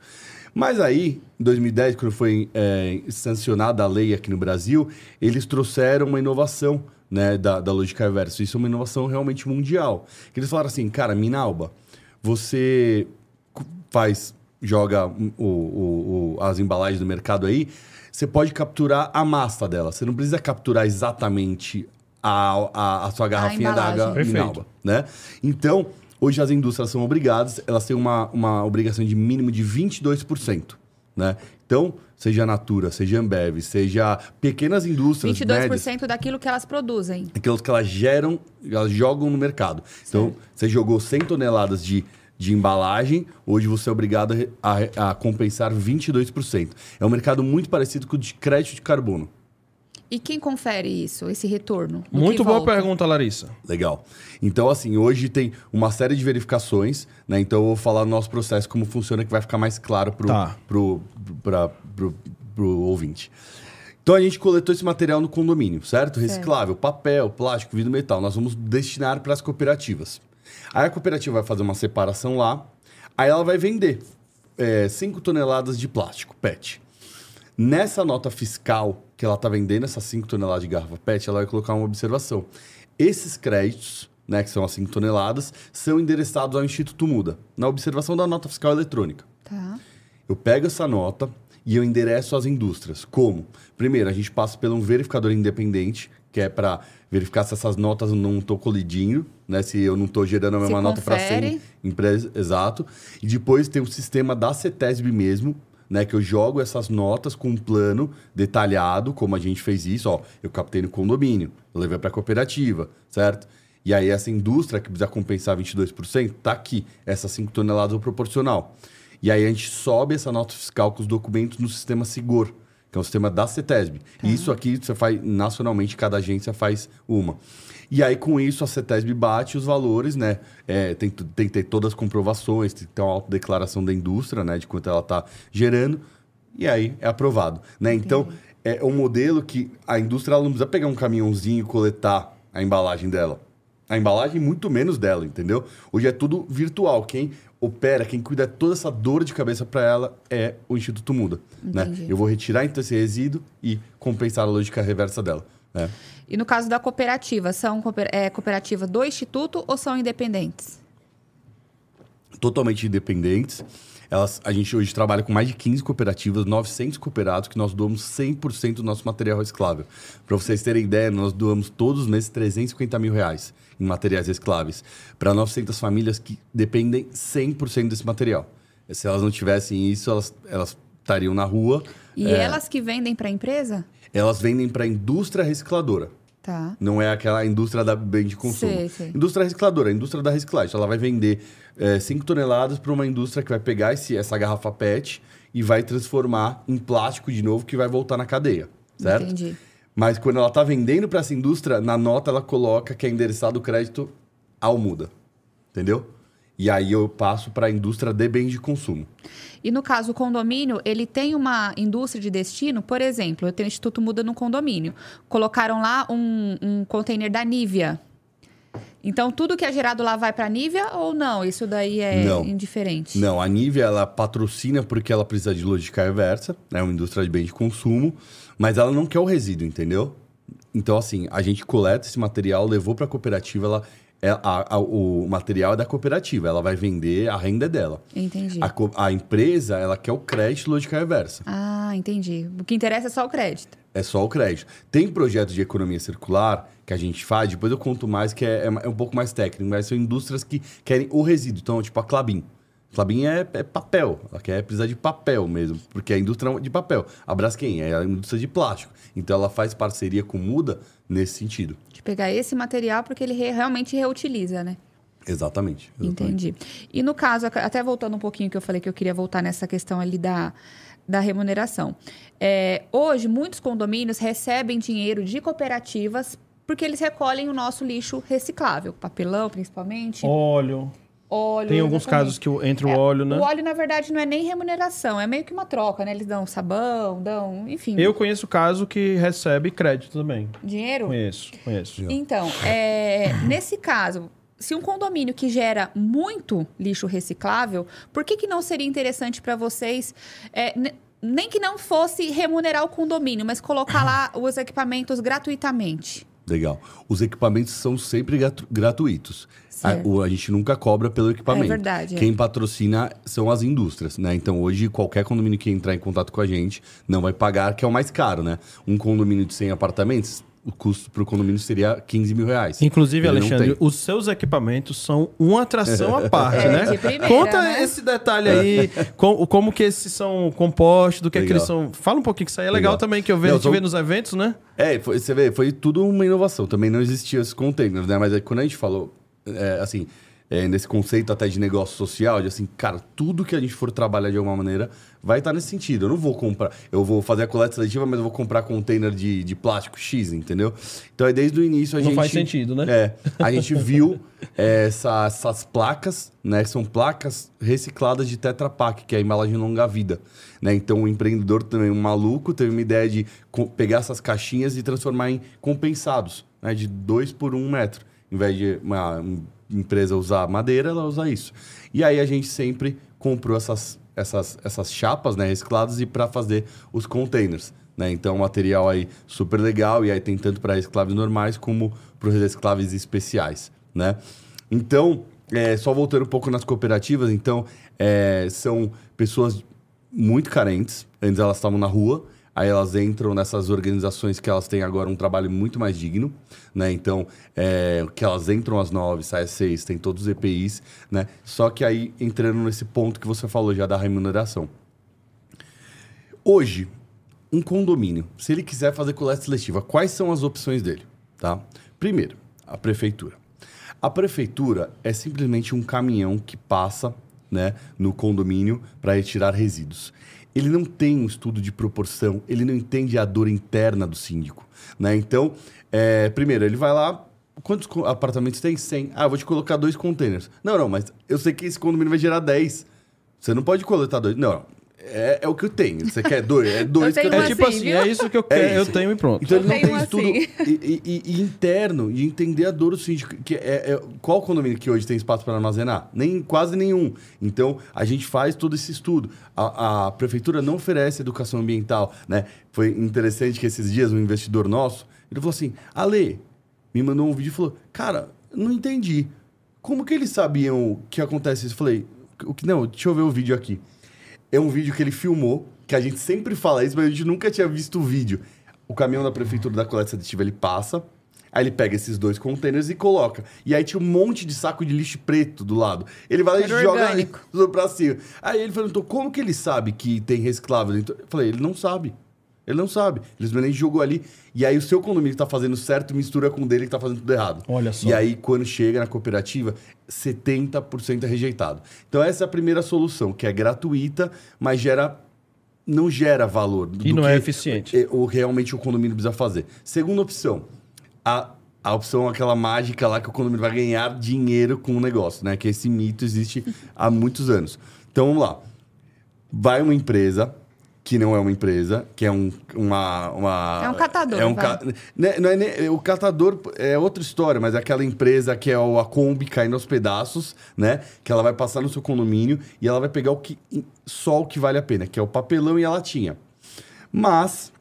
Mas aí, em 2010, quando foi é, sancionada a lei aqui no Brasil, eles trouxeram uma inovação né, da, da logística reversa. Isso é uma inovação realmente mundial. Eles falaram assim, cara, Minalba, você faz, joga o- o- o- as embalagens do mercado aí, você pode capturar a massa dela. Você não precisa capturar exatamente a, a, a sua garrafinha d'água Perfeito. Minalba, né? Então, hoje as indústrias são obrigadas, elas têm uma, uma obrigação de mínimo de 22%, né? Então, seja a Natura, seja a Ambev, seja pequenas indústrias, 22% médias, daquilo que elas produzem. aquelas que elas geram, elas jogam no mercado. Então, você jogou 100 toneladas de, de embalagem, hoje você é obrigado a a, a compensar 22%. É um mercado muito parecido com o de crédito de carbono. E quem confere isso, esse retorno? do Muito boa volta? pergunta, Larissa. Legal. Então, assim, hoje tem uma série de verificações, né? Então, eu vou falar no nosso processo como funciona, que vai ficar mais claro pro, Tá. pro, pra- pro, pro ouvinte. Então, a gente coletou esse material no condomínio, certo? Reciclável, papel, plástico, vidro, metal. Nós vamos destinar para as cooperativas. Aí a cooperativa vai fazer uma separação lá, aí ela vai vender 5 toneladas de plástico, PET. Nessa nota fiscal que ela está vendendo, essas 5 toneladas de garrafa PET, ela vai colocar uma observação. Esses créditos né, que são as 5 toneladas, são endereçados ao Instituto Muda, na observação da nota fiscal eletrônica. Tá. Eu pego essa nota e eu endereço às indústrias. Como? Primeiro, a gente passa por um verificador independente, que é para verificar se essas notas não estão colidindo, né? Se eu não estou gerando a Se mesma nota para 100 confere. empresas. Exato. E depois tem o sistema da CETESB mesmo, né? Que eu jogo essas notas com um plano detalhado, como a gente fez isso. Ó, eu captei no condomínio, eu levei para a cooperativa, certo? E aí essa indústria que precisa compensar 22%, tá aqui. Essas 5 toneladas é proporcional. E aí a gente sobe essa nota fiscal com os documentos no sistema Sigor, que é o sistema da CETESB. E isso aqui você faz nacionalmente, cada agência faz uma. E aí, com isso, a CETESB bate os valores, né? É, tem, tem que ter todas as comprovações, tem que ter uma autodeclaração da indústria, né? De quanto ela está gerando. E aí é aprovado. Né? Então, é um modelo que a indústria não precisa pegar um caminhãozinho e coletar a embalagem dela. A embalagem, muito menos dela, entendeu? Hoje é tudo virtual. Quem opera, quem cuida toda essa dor de cabeça para ela é o Instituto Muda. Né? Eu vou retirar então esse resíduo e compensar a lógica reversa dela. Né? E no caso da cooperativa, são cooper- é, cooperativa do Instituto ou são independentes? totalmente independentes. Elas, a gente hoje trabalha com mais de 15 cooperativas, 900 cooperados, que nós doamos 100% do nosso material reciclável. Para vocês terem ideia, nós doamos todos os meses 350 mil reais em materiais recicláveis para 900 famílias que dependem 100% desse material. Se elas não tivessem isso, elas, elas estariam na rua. E É, elas que vendem para a empresa? Elas vendem para a indústria recicladora. Tá. Não é aquela indústria da bem de consumo. Sei, sei. Indústria recicladora, a indústria da reciclagem. Ela vai vender 5 toneladas para uma indústria que vai pegar esse, essa garrafa PET e vai transformar em plástico de novo que vai voltar na cadeia. Certo? Entendi. Mas quando ela está vendendo para essa indústria, na nota ela coloca que é endereçado o crédito ao Muda. Entendeu? E aí eu passo para a indústria de bens de consumo. E no caso, o condomínio, ele tem uma indústria de destino, por exemplo, eu tenho o Instituto Muda no condomínio. Colocaram lá um, um container da Nivea. Então, tudo que é gerado lá vai para a Nivea ou não? Isso daí é Não. indiferente? Não, a Nivea ela patrocina porque ela precisa de logística reversa, é uma indústria de bem de consumo, mas ela não quer o resíduo, entendeu? Então, assim, a gente coleta esse material, levou para a cooperativa, ela, é, a- a- o material é da cooperativa, ela vai vender, a renda é dela. Entendi. A, co- a empresa, ela quer o crédito logística reversa. Ah, entendi. O que interessa é só o crédito. É só o crédito. Tem projetos de economia circular que a gente faz, depois eu conto mais, que é, é um pouco mais técnico, mas são indústrias que querem o resíduo. Então, tipo a Clabin. Clabin é, é papel, ela quer precisar de papel mesmo, porque é a indústria de papel. A Braskem é a indústria de plástico. Então, ela faz parceria com Muda nesse sentido. De pegar esse material porque ele re- realmente reutiliza, né? Exatamente. exatamente. Entendi. E no caso, até voltando um pouquinho que eu falei que eu queria voltar nessa questão ali da, da remuneração. É, hoje, muitos condomínios recebem dinheiro de cooperativas porque eles recolhem o nosso lixo reciclável, papelão principalmente, Óleo. Óleo. Tem alguns exatamente. casos que entra o É, óleo, né? O óleo, na verdade, não é nem remuneração, é meio que uma troca, né? Eles dão sabão, dão, enfim, Eu conheço caso que recebe crédito também. dinheiro. Conheço, conheço. Então, é, nesse caso, se um condomínio que gera muito lixo reciclável, por que, que não seria interessante para vocês, é, ne- nem que não fosse remunerar o condomínio, mas colocar lá os equipamentos gratuitamente? Legal. Os equipamentos são sempre gratu- gratuitos. A, a gente nunca cobra pelo equipamento. É verdade, é. Quem patrocina são as indústrias, né? Então hoje qualquer condomínio que entrar em contato com a gente não vai pagar, que é o mais caro, né? Um condomínio de 100 apartamentos, o custo para o condomínio seria 15 mil reais. Inclusive, Ele Alexandre, os seus equipamentos são uma atração à parte, É, né? primeira, Conta né? esse detalhe aí, com- como que esses são compostos, do que, é que eles são. Fala um pouquinho, que isso aí é legal, Legal. também, que eu vejo, Não, a gente são- vê nos eventos, né? É, foi- você vê, foi tudo uma inovação. Também não existia esses containers, né? Mas aí, quando a gente falou, é, assim, é, nesse conceito até de negócio social, de assim, cara, tudo que a gente for trabalhar de alguma maneira vai estar nesse sentido. Eu não vou comprar, eu vou fazer a coleta seletiva, mas eu vou comprar container de, de plástico X, entendeu? Então, aí, desde o início a Não gente... faz sentido, né? É, a gente viu é, essa- essas placas, né? São placas recicladas de Tetra Pak, que é a embalagem longa vida. Né? Então, o empreendedor também, um maluco, teve uma ideia de pegar essas caixinhas e transformar em compensados, né? De dois por um metro. Em vez de uma um- empresa usar madeira, ela usa isso. E aí a gente sempre comprou essas, essas, essas chapas né, recicladas e para fazer os containers. Né? Então, material aí super legal, e aí tem tanto para recicláveis normais como para os recicláveis especiais. né? Então, é, só voltando um pouco nas cooperativas, então, é, são pessoas muito carentes. Antes elas estavam na rua, aí elas entram nessas organizações que elas têm agora um trabalho muito mais digno, né? Então, é, que elas entram às nove, saem às seis, tem todos os EPIs, né? Só que aí, entrando nesse ponto que você falou já da remuneração. Hoje, um condomínio, se ele quiser fazer coleta seletiva, quais são as opções dele? Tá? Primeiro, a prefeitura. A prefeitura é simplesmente um caminhão que passa né, no condomínio para retirar resíduos. Ele não tem um estudo de proporção, ele não entende a dor interna do síndico. Né? Então, é, primeiro, ele vai lá. Quantos apartamentos tem? 100. Ah, vou te colocar dois containers. Não, não, mas eu sei que esse condomínio vai gerar 10. Você não pode coletar dois. Não, é, é o que eu tenho. Você quer dois? É dois Eu que eu tenho É tipo assim, assim, viu? é isso que eu quero, eu tenho e pronto. Então ele não tem estudo assim. e, e- e interno de entender a dor do síndico. Que é, é- qual condomínio que hoje tem espaço para armazenar? Nem, quase nenhum. Então a gente faz todo esse estudo. A, a prefeitura não oferece educação ambiental. Né? Foi interessante que esses dias um investidor nosso ele falou assim: Ale, me mandou um vídeo e falou: Cara, não entendi. Como que eles sabiam que acontece isso? Eu falei: o que, Não, deixa eu ver o vídeo aqui. É um vídeo que ele filmou, que a gente sempre fala isso, mas a gente nunca tinha visto o vídeo. O caminhão da prefeitura da coleta seletiva, ele passa, aí ele pega esses dois containers e coloca. E aí tinha um monte de saco de lixo preto do lado. Ele vai lá e Era joga orgânico. pra cima. Aí ele perguntou, como que ele sabe que tem reciclável dentro? Eu falei, ele não sabe. Ele não sabe. Ele simplesmente jogou ali. E aí o seu condomínio que tá fazendo certo mistura com o dele que tá fazendo tudo errado. Olha só. E aí, quando chega na cooperativa, 70% é rejeitado. Então, essa é a primeira solução, que é gratuita, mas gera não gera valor. do E não é eficiente. é- O realmente o condomínio precisa fazer. Segunda opção, a, a opção aquela mágica lá que o condomínio vai ganhar dinheiro com o negócio, né? Que esse mito existe há muitos anos. Então, vamos lá. Vai uma empresa que não é uma empresa, que é um, uma, uma... É um catador, É um ca- né, não é nem- o catador é outra história, mas é aquela empresa que é o- a Kombi caindo aos pedaços, né? Que ela vai passar no seu condomínio e ela vai pegar o que, só o que vale a pena, que é o papelão e a latinha. Mas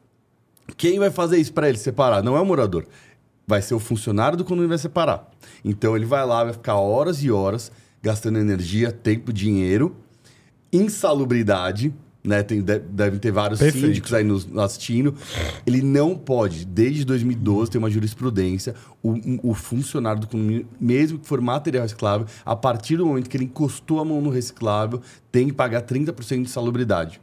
quem vai fazer isso para ele separar? Não é o morador. Vai ser o funcionário do condomínio que vai separar. Então ele vai lá, vai ficar horas e horas gastando energia, tempo, dinheiro, insalubridade, né? Tem, de- devem ter vários Perfeito. síndicos aí nos, assistindo. Ele não pode, desde 2012, tem uma jurisprudência, o, o funcionário do condomínio, mesmo que for material reciclável, a partir do momento que ele encostou a mão no reciclável, tem que pagar 30% de salubridade.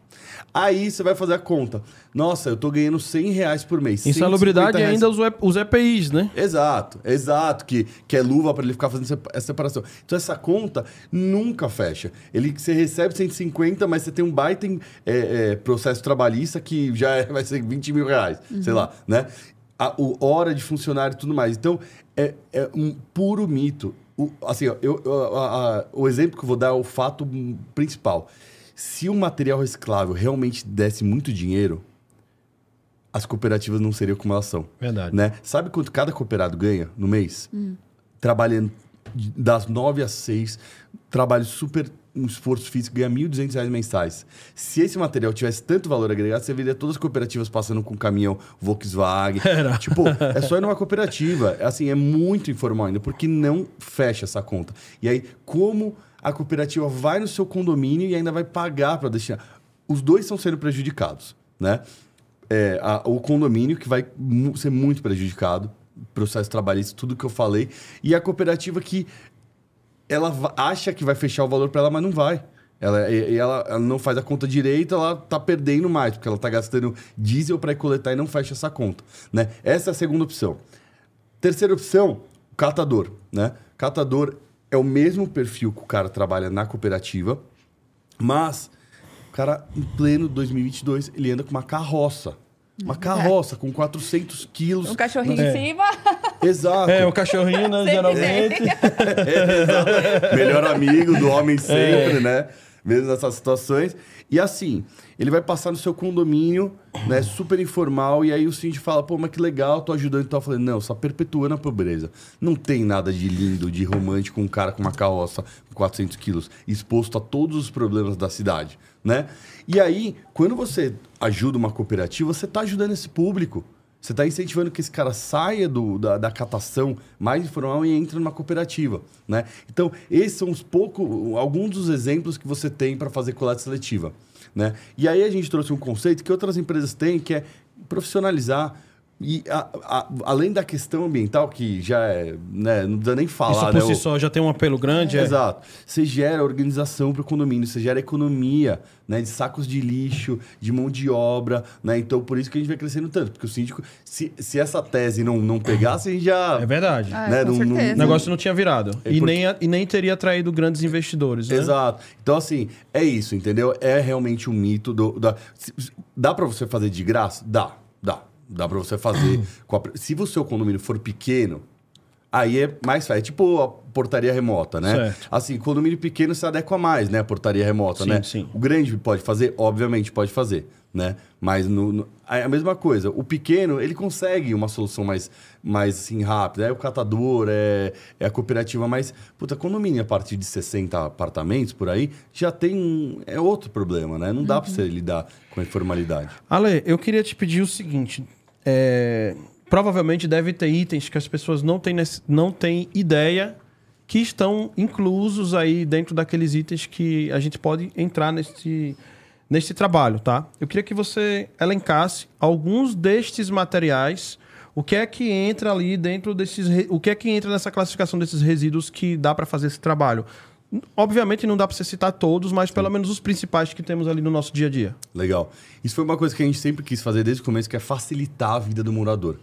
Aí você vai fazer a conta. Nossa, eu tô ganhando 100 reais por mês. Insalubridade 150 e reais. ainda os, EPIs, né? Exato, exato, que, que é luva para ele ficar fazendo essa separação. Então essa conta nunca fecha. Ele você recebe 150, mas você tem um baita em, é, é, processo trabalhista que já é- vai ser 20 mil reais, sei lá, né? A o, hora de funcionário e tudo mais. Então é, é um puro mito. O, assim, ó, eu, a- a- o exemplo que eu vou dar é o fato principal. Se o material reciclável realmente desse muito dinheiro, as cooperativas não seriam como elas são Verdade. né? Sabe quanto cada cooperado ganha no mês? Trabalhando de- das 9 às 6, trabalho super um esforço físico, ganha 1.200 reais mensais. Se esse material tivesse tanto valor agregado, você veria todas as cooperativas passando com caminhão Volkswagen. Era. Tipo, é só ir numa cooperativa. É Assim, é muito informal ainda, porque não fecha essa conta. E aí, como a cooperativa vai no seu condomínio e ainda vai pagar para destinar? Os dois estão sendo prejudicados, né? É, a- o condomínio que vai mu- ser muito prejudicado, processo trabalhista, tudo que eu falei, e a cooperativa que ela acha que vai fechar o valor para ela, mas não vai. Ela, e, ela, ela não faz a conta direita, ela tá perdendo mais, porque ela tá gastando diesel para coletar e não fecha essa conta. Né? Essa é a segunda opção. Terceira opção, catador. Né? Catador é o mesmo perfil que o cara trabalha na cooperativa, mas o cara, em pleno 2022, ele anda com uma carroça. Uma carroça com 400 quilos. Um cachorrinho É. em cima. Exato. É, o cachorrinho, né? Sempre geralmente. Exato. Melhor amigo do homem sempre, né? Mesmo nessas situações. E assim, ele vai passar no seu condomínio, né? Super informal. E aí o síndico fala, pô, mas que legal, tô ajudando e. Eu falei, não, só perpetuando a pobreza. Não tem nada de lindo, de romântico, um cara com uma carroça com 400 quilos, exposto a todos os problemas da cidade, né? E aí, quando você ajuda uma cooperativa, você tá ajudando esse público. Você está incentivando que esse cara saia do, da, da catação mais informal e entre numa cooperativa, né? Então, esses são os poucos, alguns dos exemplos que você tem para fazer coleta seletiva, né? E aí a gente trouxe um conceito que outras empresas têm, que é profissionalizar e a- a- além da questão ambiental, que já é, né, não precisa nem falar, Isso por né? si o- só já tem um apelo grande. é. Exato. Você gera organização para o condomínio, você gera economia, né? De sacos de lixo, de mão de obra, né? Então, por isso que a gente vai crescendo tanto. Porque o síndico, se, se essa tese não, não pegasse, a gente já... É verdade. Ah, né, com não- não-. O negócio não tinha virado. É e, porque- nem, e nem teria atraído grandes investidores, né? Exato. Então, assim, é isso, entendeu? É realmente um mito do. Da, dá para você fazer de graça? Dá, dá. Para você fazer. a- se o seu condomínio for pequeno, aí é mais fácil. É tipo a portaria remota, né? Certo. Assim, condomínio pequeno se adequa mais, né? A portaria remota, Sim, né? sim. O grande pode fazer? Obviamente pode fazer, né? Mas no, no- é a mesma coisa. O pequeno, ele consegue uma solução mais, mais assim, rápida. É o catador, é, é a cooperativa, mas, puta, condomínio a partir de 60 apartamentos por aí, já tem um... É outro problema, né? Não dá pra você lidar com a informalidade. Ale, eu queria te pedir o seguinte. É, provavelmente deve ter itens que as pessoas não têm, não têm ideia que estão inclusos aí dentro daqueles itens que a gente pode entrar nesse, nesse trabalho, tá? Eu queria que você elencasse alguns destes materiais, o que é que entra ali dentro desses, o que é que entra nessa classificação desses resíduos que dá para fazer esse trabalho. Obviamente não dá para você citar todos, mas pelo menos os principais que temos ali no nosso dia a dia. Legal. Isso foi uma coisa que a gente sempre quis fazer desde o começo, que é facilitar a vida do morador.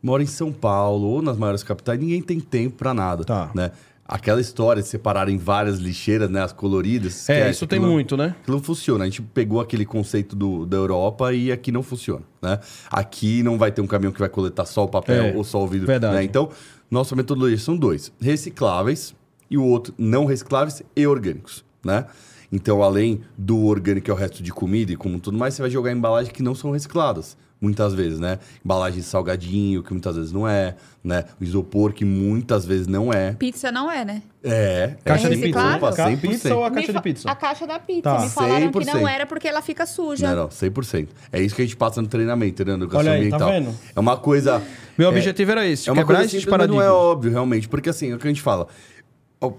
Mora em São Paulo ou nas maiores capitais, ninguém tem tempo pra nada, Tá. né? Aquela história de separar em várias lixeiras, né? As coloridas. É, isso tem aquilo- muito, né? Não funciona. A gente pegou aquele conceito do, da Europa e aqui não funciona, né? Aqui não vai ter um caminhão que vai coletar só o papel É, ou só o vidro. verdade. né? Então, nossa metodologia são dois. Recicláveis e o outro não recicláveis e orgânicos, né? Então, além do orgânico, que é o resto de comida e como tudo mais, você vai jogar embalagens que não são recicladas. Muitas vezes, né? Embalagem de salgadinho, que muitas vezes não é, né? O isopor, que muitas vezes não é. Pizza não é, né? É. Caixa é de pizza. Opa, Ca- 100%. Pizza ou a caixa de pizza? A caixa da pizza. Tá. Me falaram que 100%. não era porque ela fica suja. Não, não, 100%. É isso que a gente passa no treinamento, né? Na educação Olha aí, tá ambiental. vendo? É uma coisa... Meu é- objetivo era esse, É uma coisa mas não é óbvio, realmente. Porque assim, é o que a gente fala.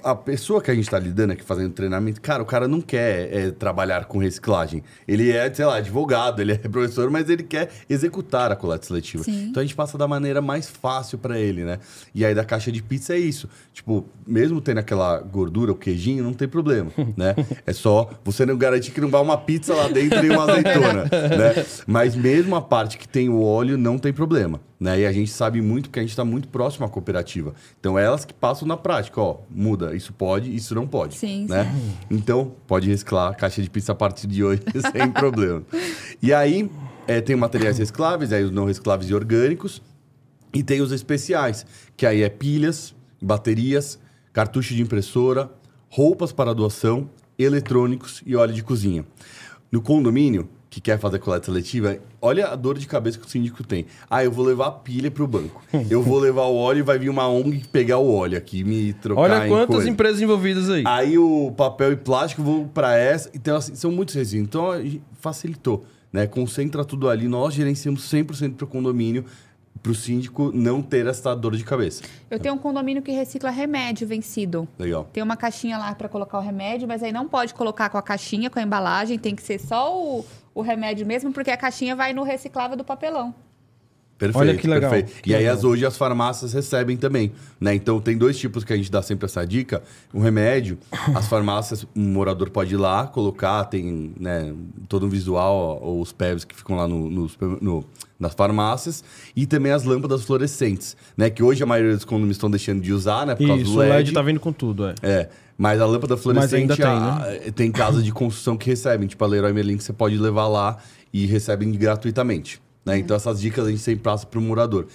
A- pessoa que a gente está lidando aqui fazendo treinamento, cara, o cara não quer é, trabalhar com reciclagem. Ele é, sei lá, advogado, ele é professor, mas ele quer executar a coleta seletiva. Sim. Então a gente passa da maneira mais fácil para ele, né? E aí da caixa de pizza é isso. Tipo, mesmo tendo aquela gordura, o queijinho, não tem problema, né? É só você não garantir que não vai uma pizza lá dentro e uma azeitona, né? Mas mesmo a parte que tem o óleo não tem problema, né? E a gente sabe muito porque a gente está muito próximo à cooperativa. Então é elas que passam na prática, ó, muda, isso pode, isso não pode, Sim, né? Então pode reciclar a caixa de pizza a partir de hoje sem problema. E aí é, tem materiais recicláveis, aí os não recicláveis e orgânicos. E tem os especiais, que aí é pilhas, baterias, cartucho de impressora, roupas para doação, eletrônicos e óleo de cozinha. No condomínio, que quer fazer coleta seletiva, olha a dor de cabeça que o síndico tem. Ah, eu vou levar a pilha para o banco. Eu vou levar o óleo e vai vir uma ONG pegar o óleo aqui e me trocar Olha em quantas coisa. empresas envolvidas aí. Aí o papel e plástico vou para essa. Então, assim, são muitos resíduos. Então, a gente facilitou. Né? Concentra tudo ali. Nós gerenciamos 100% para o condomínio, para o síndico não ter essa dor de cabeça. Eu tenho um condomínio que recicla remédio vencido. Legal. Tem uma caixinha lá para colocar o remédio, mas aí não pode colocar com a caixinha, com a embalagem, tem que ser só o, o remédio mesmo, porque a caixinha vai no reciclável do papelão. Perfeito. Olha que legal, perfeito. que e aí, legal. as, hoje, as farmácias recebem também. Né? Então, tem dois tipos que a gente dá sempre essa dica. O remédio, as farmácias, um morador pode ir lá, colocar, tem né, todo um visual, ó, os PEVs que ficam lá no, no no- nas farmácias. E também as lâmpadas fluorescentes, né? Que hoje a maioria dos condomínios estão deixando de usar, né? Por causa Isso, do o LED. LED tá vindo com tudo, é. É, mas a lâmpada fluorescente ainda tem, a- né? tem casas de construção que recebem, tipo a Leroy Merlin, que você pode levar lá e recebem gratuitamente. Né? Então essas dicas a gente sempre passa para o morador.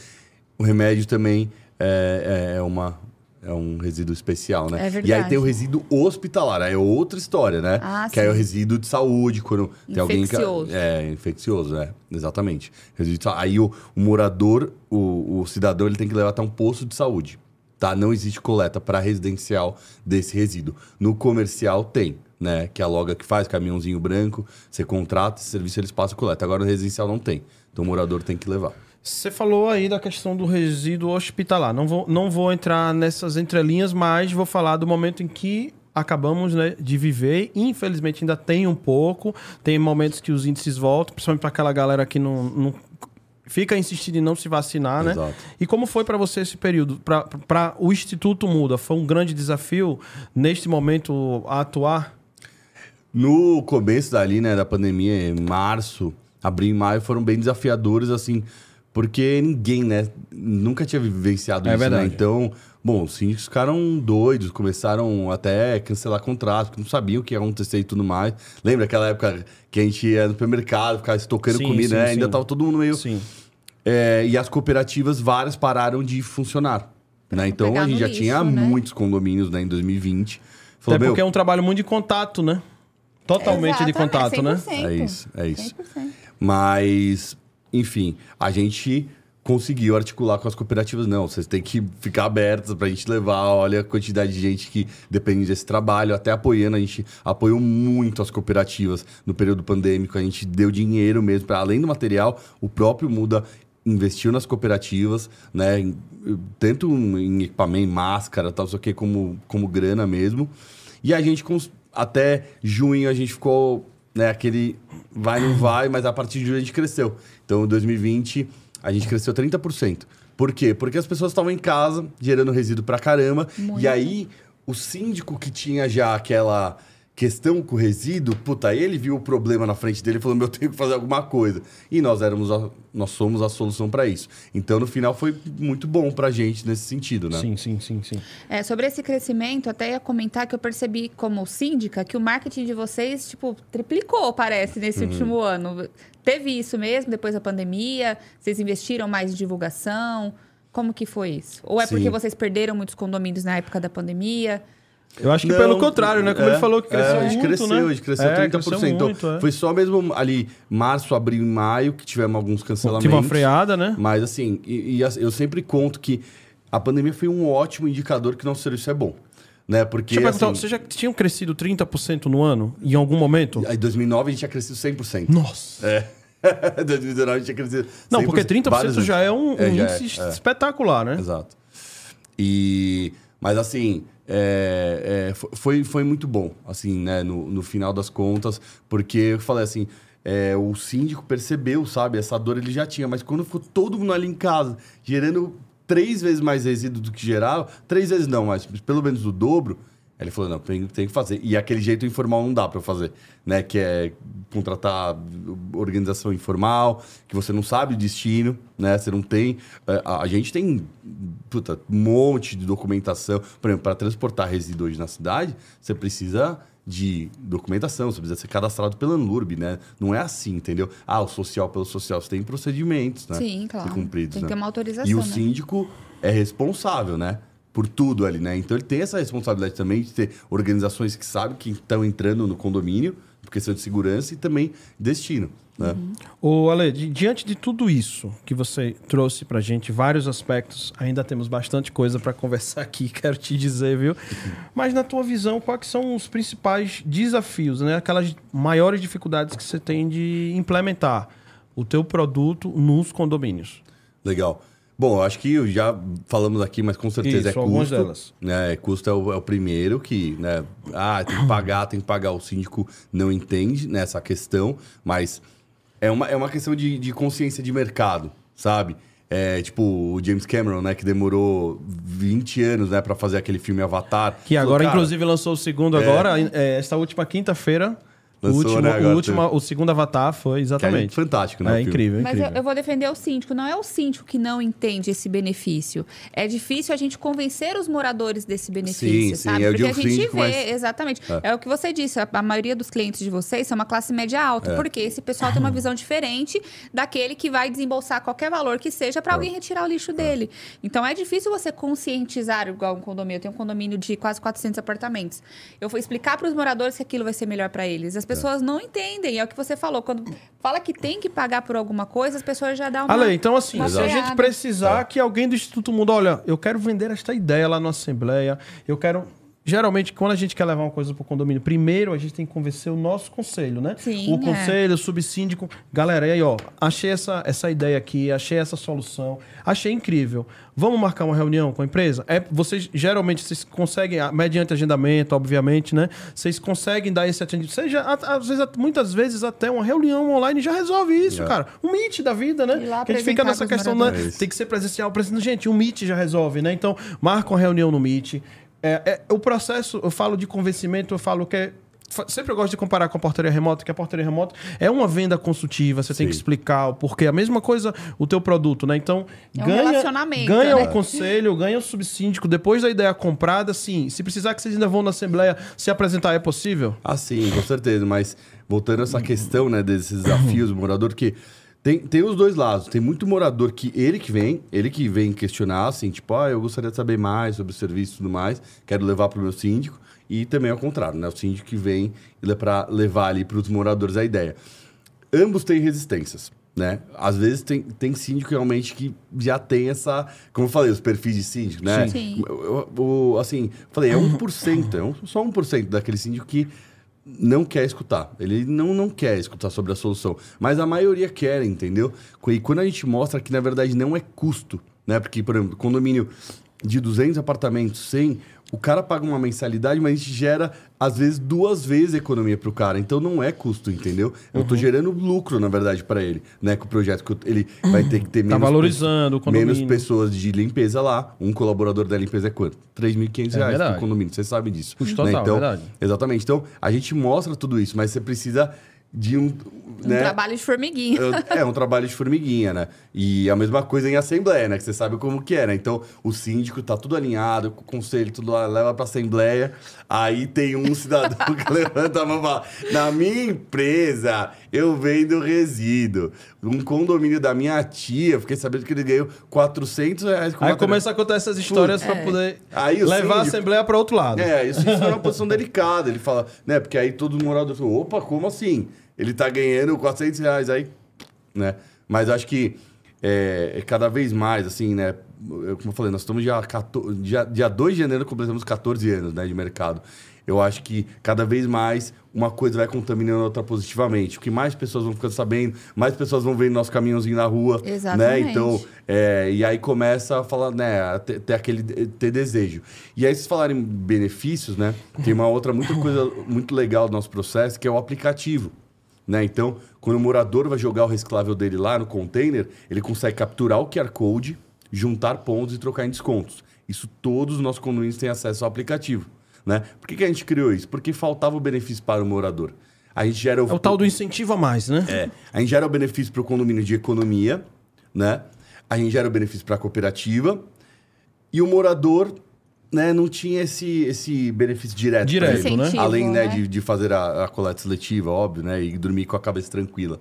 O remédio também é, é uma, é um resíduo especial, né? É E aí verdade. tem o resíduo hospitalar, aí é outra história, né? Ah, que aí é o sim. resíduo de saúde, quando tem alguém que. Infeccioso. É, infeccioso, é, exatamente. Resíduo Aí o, o morador, o, o cidadão, ele tem que levar até um posto de saúde. Tá? Não existe coleta para residencial desse resíduo. No comercial tem, né? Que a loga que faz, caminhãozinho branco, você contrata esse serviço, eles passam coleta. Agora no residencial não tem. Então o morador tem que levar. Você falou aí da questão do resíduo hospitalar. Não vou, não vou entrar nessas entrelinhas, mas vou falar do momento em que acabamos né, de viver. Infelizmente ainda tem um pouco. Tem momentos que os índices voltam, principalmente para aquela galera que não, não fica insistindo em não se vacinar, né? Exato. E como foi para você esse período? Para o Instituto Muda, foi um grande desafio neste momento a atuar? No começo dali, né, da pandemia, em março, abril e maio, foram bem desafiadores, assim, porque ninguém, né, nunca tinha vivenciado É isso, verdade. né? Então, bom, os síndicos ficaram doidos, começaram até a cancelar contratos, porque não sabiam o que ia acontecer e tudo mais. Lembra aquela época que a gente ia no supermercado, ficava estocando Sim, comida, sim, né? sim. Ainda tava todo mundo meio... Sim. É, e as cooperativas, várias pararam de funcionar. Né? Então a gente já lixo, tinha né? muitos condomínios né, em 2020. Falou, Até meu, porque é um trabalho muito de contato, né? Totalmente de contato, né? 100%. É isso, é isso. 100%. Mas, enfim, a gente conseguiu articular com as cooperativas. Não, vocês têm que ficar abertas pra gente levar. Olha a quantidade de gente que depende desse trabalho. Até apoiando, a gente apoiou muito as cooperativas no período pandêmico. A gente deu dinheiro mesmo, para além do material, o próprio Muda investiu nas cooperativas, né? Tanto em equipamento, máscara, tal, só que como, como grana mesmo. E a gente, até junho, a gente ficou, né, aquele vai, não vai, mas a partir de julho a gente cresceu. Então, em 2020, a gente cresceu 30%. Por quê? Porque as pessoas estavam em casa, gerando resíduo pra caramba. E aí, o síndico que tinha já aquela questão com o resíduo, puta, ele viu o problema na frente dele e falou: meu, eu tenho que fazer alguma coisa. E nós éramos a- nós somos a solução pra isso. Então, no final, foi muito bom pra gente nesse sentido, né? Sim, sim, sim, sim. É, sobre esse crescimento, até ia comentar que eu percebi como síndica que o marketing de vocês, tipo, triplicou, parece, nesse Uhum. último ano. Teve isso mesmo, depois da pandemia? Vocês investiram mais em divulgação? Como que foi isso? Ou é Sim. porque vocês perderam muitos condomínios na época da pandemia? Eu acho que Não, pelo contrário, né? Como é, ele falou que cresceu é, a gente muito, cresceu, né? a gente cresceu É, 30%. cresceu então, muito, é. foi só mesmo ali março, abril e maio que tivemos alguns cancelamentos. Tive uma freada, né? Mas assim, e, e eu sempre conto que a pandemia foi um ótimo indicador que nosso serviço é bom. Né? Porque, Deixa eu perguntar, assim, vocês já tinham crescido 30% no ano? Em algum momento? em 2009 a gente tinha crescido 100%. Nossa! É. 2019 a gente tinha crescido 100%. Não, porque 30% vários já é um, um É, já é, índice é. espetacular, né? Exato. E, mas assim, é, é, fo- foi, foi muito bom, assim, né, no, no final das contas, porque eu falei assim, é, o síndico percebeu, sabe, essa dor ele já tinha, mas quando ficou todo mundo ali em casa, gerando três vezes mais resíduo do que gerava, três vezes não, mas pelo menos o dobro, ele falou, não, tem, tem que fazer. E aquele jeito informal não dá para fazer, né? Que é contratar organização informal, que você não sabe o destino, né? Você não tem... é, A, a gente tem, puta, um monte de documentação. Por exemplo, para transportar resíduo hoje na cidade, você precisa de documentação, você precisa ser cadastrado pela Anlurb, né? Não é assim, entendeu? Ah, o social pelo social, você tem procedimentos, né? Sim, claro. Ser cumpridos, Tem que né? ter uma autorização, E o né? síndico é responsável, né? Por tudo ali, né? Então ele tem essa responsabilidade também de ter organizações que sabem que estão entrando no condomínio, por questão de segurança e também destino, né? Ô, Ale, di- diante de tudo isso que você trouxe pra gente, vários aspectos, ainda temos bastante coisa pra conversar aqui, quero te dizer, viu? Mas na tua visão, quais são os principais desafios, né? Aquelas maiores dificuldades que você tem de implementar o teu produto nos condomínios. Legal. Bom, acho que já falamos aqui, mas com certeza Isso, é algumas custo. delas. Né? Custo é o, é o primeiro que, né? Ah, tem que pagar, tem que pagar. O síndico não entende nessa questão, mas é uma, é uma questão de, de consciência de mercado, sabe? É tipo o James Cameron, né? Que demorou 20 anos, né? Pra fazer aquele filme Avatar. Que Falou, agora, "Cara, inclusive, lançou o segundo agora, é, esta última quinta-feira. O Lançou, último, né, o, agora último, o segundo Avatar foi é exatamente. fantástico, né? É o incrível, Mas incrível. eu, eu vou defender o síndico. Não é o síndico que não entende esse benefício. É difícil a gente convencer os moradores desse benefício, Sim, sim, sabe? eu Porque a gente síndico, vê, mas- exatamente. É. o que você disse. A, a maioria dos clientes de vocês são uma classe média alta. É. Porque esse pessoal tem uma visão diferente daquele que vai desembolsar qualquer valor que seja para alguém retirar o lixo dele. Então é difícil você conscientizar, igual um condomínio. Eu tenho um condomínio de quase 400 apartamentos. Eu vou explicar para os moradores que aquilo vai ser melhor para eles. As pessoas não entendem. É o que você falou. Quando fala que tem que pagar por alguma coisa, as pessoas já dão uma. Ale, então assim, uma se a gente precisar É. que alguém do Instituto Mundo, olha, eu quero vender esta ideia lá na Assembleia, eu quero geralmente, quando a gente quer levar uma coisa para o condomínio, primeiro a gente tem que convencer o nosso conselho, né? Sim, o é. conselho, o subsíndico. Galera, e aí, ó, achei essa, essa ideia aqui, achei essa solução, achei incrível. Vamos marcar uma reunião com a empresa? É, vocês, geralmente, vocês conseguem, mediante agendamento, obviamente, né? Vocês conseguem dar esse atendimento. Seja, às vezes, muitas vezes, até uma reunião online já resolve isso, É. cara. Um meet da vida, né? Que a gente fica nessa questão, né? É. Tem que ser presencial. presencial. Gente, um Meet já resolve, né? Então, marca uma reunião no Meet. É, é, o processo, eu falo de convencimento, eu falo que é. Sempre eu gosto de comparar com a portaria remota, que a portaria remota é uma venda consultiva, você tem que Sim. explicar o porquê. A mesma coisa o teu produto, né? Então, É um ganha, relacionamento, ganha né? o conselho, ganha o subsíndico. Depois da ideia comprada, sim. Se precisar que vocês ainda vão na Assembleia se apresentar, é possível? Ah, sim, com certeza. Mas voltando a essa questão, né, desses desafios do morador, que tem, tem os dois lados. Tem muito morador que ele que vem, ele que vem questionar, assim, tipo, ah, eu gostaria de saber mais sobre o serviço e tudo mais, quero levar para o meu síndico. E também ao contrário, né? O síndico que vem para levar ali para os moradores a ideia. Ambos têm resistências, né? Às vezes tem, tem síndico realmente que já tem essa... Como eu falei, os perfis de síndico, né? Sim. Eu- assim, falei, é 1%, é um, só 1% daquele síndico que não quer escutar. Ele não, não quer escutar sobre a solução. Mas a maioria quer, entendeu? E quando a gente mostra que, na verdade, não é custo, né? Porque, por exemplo, condomínio de 200 apartamentos, 100, o cara paga uma mensalidade, mas a gente gera, às vezes, duas vezes a economia para o cara. Então, não é custo, entendeu? Eu Uhum. tô gerando lucro, na verdade, para ele, né? Com o projeto que eu- ele vai ter que ter Tá menos... valorizando o condomínio. Menos pessoas de limpeza lá. Um colaborador da limpeza é quanto? 3.500 É reais verdade. pro condomínio. Você sabe disso. Custo total, então, verdade. Exatamente. Então, a gente mostra tudo isso, mas você precisa de um... Um né? trabalho de formiguinha. É um trabalho de formiguinha, né? E a mesma coisa em assembleia, né? Que você sabe como que é, né? Então, o síndico tá tudo alinhado, o conselho, tudo lá, leva pra assembleia. Aí tem um cidadão que levanta a mão e fala: Na minha empresa, eu vendo resíduo. Um condomínio da minha tia, fiquei sabendo que ele ganhou 400 reais com Aí material- começa a contar essas histórias Putz. pra poder Aí o levar a síndico- Assembleia para outro lado. É, isso, isso é uma posição delicada. Ele fala, né? Porque aí todo morador fala, opa, como assim? Ele tá ganhando 400 reais aí, né? Mas acho que é, é cada vez mais, assim, né? Eu, como eu falei, nós estamos dia, 14, dia, dia 2 de janeiro, completamos 14 anos né, de mercado. Eu acho que cada vez mais uma coisa vai contaminando a outra positivamente. Porque mais pessoas vão ficando sabendo, mais pessoas vão vendo nosso caminhãozinho na rua. Né? Exatamente. Então, é, e aí começa a falar, né, a ter, ter aquele ter desejo. E aí, vocês falarem benefícios, né? Tem uma outra muita coisa muito legal do nosso processo, que é o aplicativo. Né? Então, quando o morador vai jogar o reciclável dele lá no container, ele consegue capturar o QR Code, juntar pontos e trocar em descontos. Isso todos os nossos condomínios têm acesso ao aplicativo. Né? Por que, que a gente criou isso? Porque faltava o benefício para o morador. A gente gera É o tal do incentivo a mais, né? é, a gente gera o benefício para o condomínio de economia, né? A gente gera o benefício para a cooperativa e o morador, né, não tinha esse, esse benefício direto. Direto, ele. né? Incentivo, Além né, né? de, de fazer a, a coleta seletiva, óbvio, né? E dormir com a cabeça tranquila.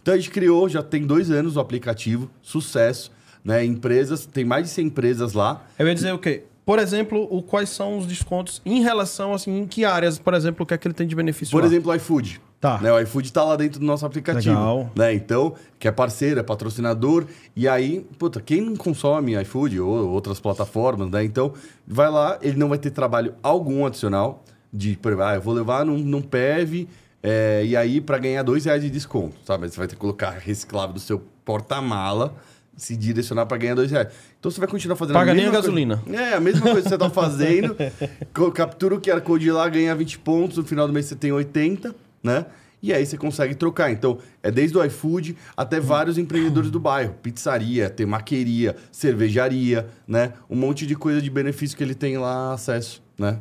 Então a gente criou, já tem dois anos o aplicativo, sucesso, né? Empresas, tem mais de 100 empresas lá. Eu ia dizer o quê? Por exemplo, o, quais são os descontos em relação, assim, em que áreas, por exemplo, o que é que ele tem de benefício Por lá? exemplo, o iFood. Tá. Né, o iFood está lá dentro do nosso aplicativo. Legal. Né? Então, que é parceiro, é patrocinador. E aí, puta, quem não consome iFood ou outras plataformas, né? Então, vai lá, ele não vai ter trabalho algum adicional. De, por exemplo, ah, eu vou levar num, num PEV é, e aí para ganhar dois reais de desconto, sabe? Você vai ter que colocar reciclável do seu porta-mala, se direcionar para ganhar dois reais. Então você vai continuar fazendo Paga a nem a mesma gasolina. Coisa. É, a mesma coisa que você tá fazendo. captura o QR Code lá, ganha 20 pontos, no final do mês você tem 80, né? E aí você consegue trocar. Então, é desde o iFood até vários empreendedores do bairro. Pizzaria, temaqueria, cervejaria, né? Um monte de coisa de benefício que ele tem lá acesso, né?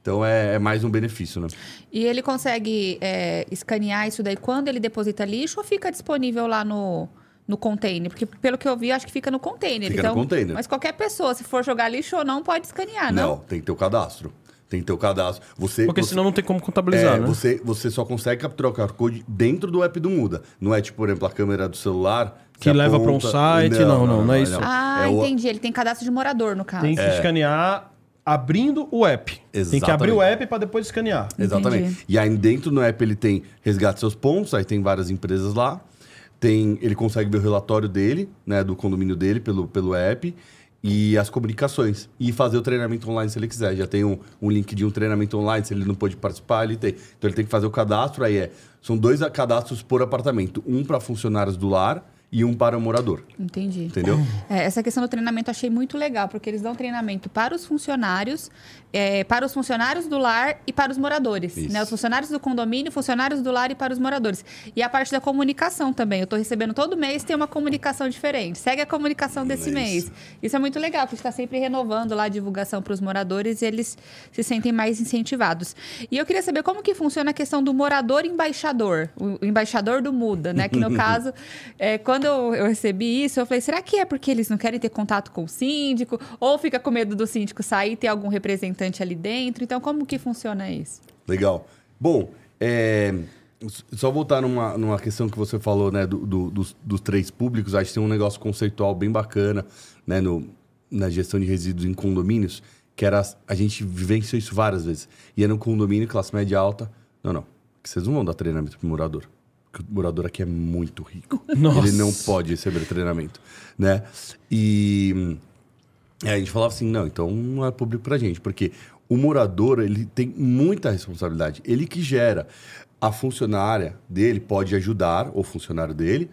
Então, é, é mais um benefício, né? E ele consegue é, escanear isso daí quando ele deposita lixo ou fica disponível lá no, no container? Porque pelo que eu vi, acho que fica no container. Fica no então, container. Mas qualquer pessoa, se for jogar lixo ou não, pode escanear, não? Não, tem que ter o cadastro. Tem que ter o cadastro. Você, Porque você- senão não tem como contabilizar, É, né? você, você só consegue capturar o QR Code dentro do app do Muda. Não é tipo, por exemplo, a câmera do celular. Que leva pra um site, não, não, não é isso. Ah, É o- entendi. Ele tem cadastro de morador, no caso. Tem que escanear abrindo o app. Tem que abrir o Exatamente. app para depois escanear. Exatamente. Entendi. E aí dentro do app ele tem resgate seus pontos, aí tem várias empresas lá. Tem, ele consegue ver o relatório dele, né, do condomínio dele pelo, pelo app. E as comunicações. E fazer o treinamento online se ele quiser. Já tem um, um link de um treinamento online, se ele não pôde participar, ele tem. Então ele tem que fazer o cadastro, aí é. São dois cadastros por apartamento. Um para funcionários do lar e um para o morador. Entendi. Entendeu? É, essa questão do treinamento eu achei muito legal, porque eles dão treinamento para os funcionários, é, para os funcionários do lar e para os moradores. Né? Os funcionários do condomínio, funcionários do lar e para os moradores. E a parte da comunicação também. Eu estou recebendo todo mês, tem uma comunicação diferente. Segue a comunicação desse Isso. mês. Isso é muito legal, porque está sempre renovando lá a divulgação para os moradores e eles se sentem mais incentivados. E eu queria saber como que funciona a questão do morador embaixador, o embaixador do Muda, né? Que no caso, é, quando eu, eu recebi isso, eu falei, será que é porque eles não querem ter contato com o síndico? Ou fica com medo do síndico sair e ter algum representante ali dentro? Então, como que funciona isso? Legal. Bom, é, só voltar numa, numa questão que você falou, né, do, do- dos, dos três públicos, acho que tem um negócio conceitual bem bacana, né, no, na gestão de resíduos em condomínios, que era, a gente vivenciou isso várias vezes. Ia no condomínio, classe média alta, não, não, que vocês não vão dar treinamento pro morador. Porque o morador aqui é muito rico. Nossa. Ele não pode receber treinamento, né? E... É, a gente falava assim, não, então não é público pra gente, porque o morador, ele tem muita responsabilidade. Ele que gera. A funcionária dele pode ajudar, o funcionário dele,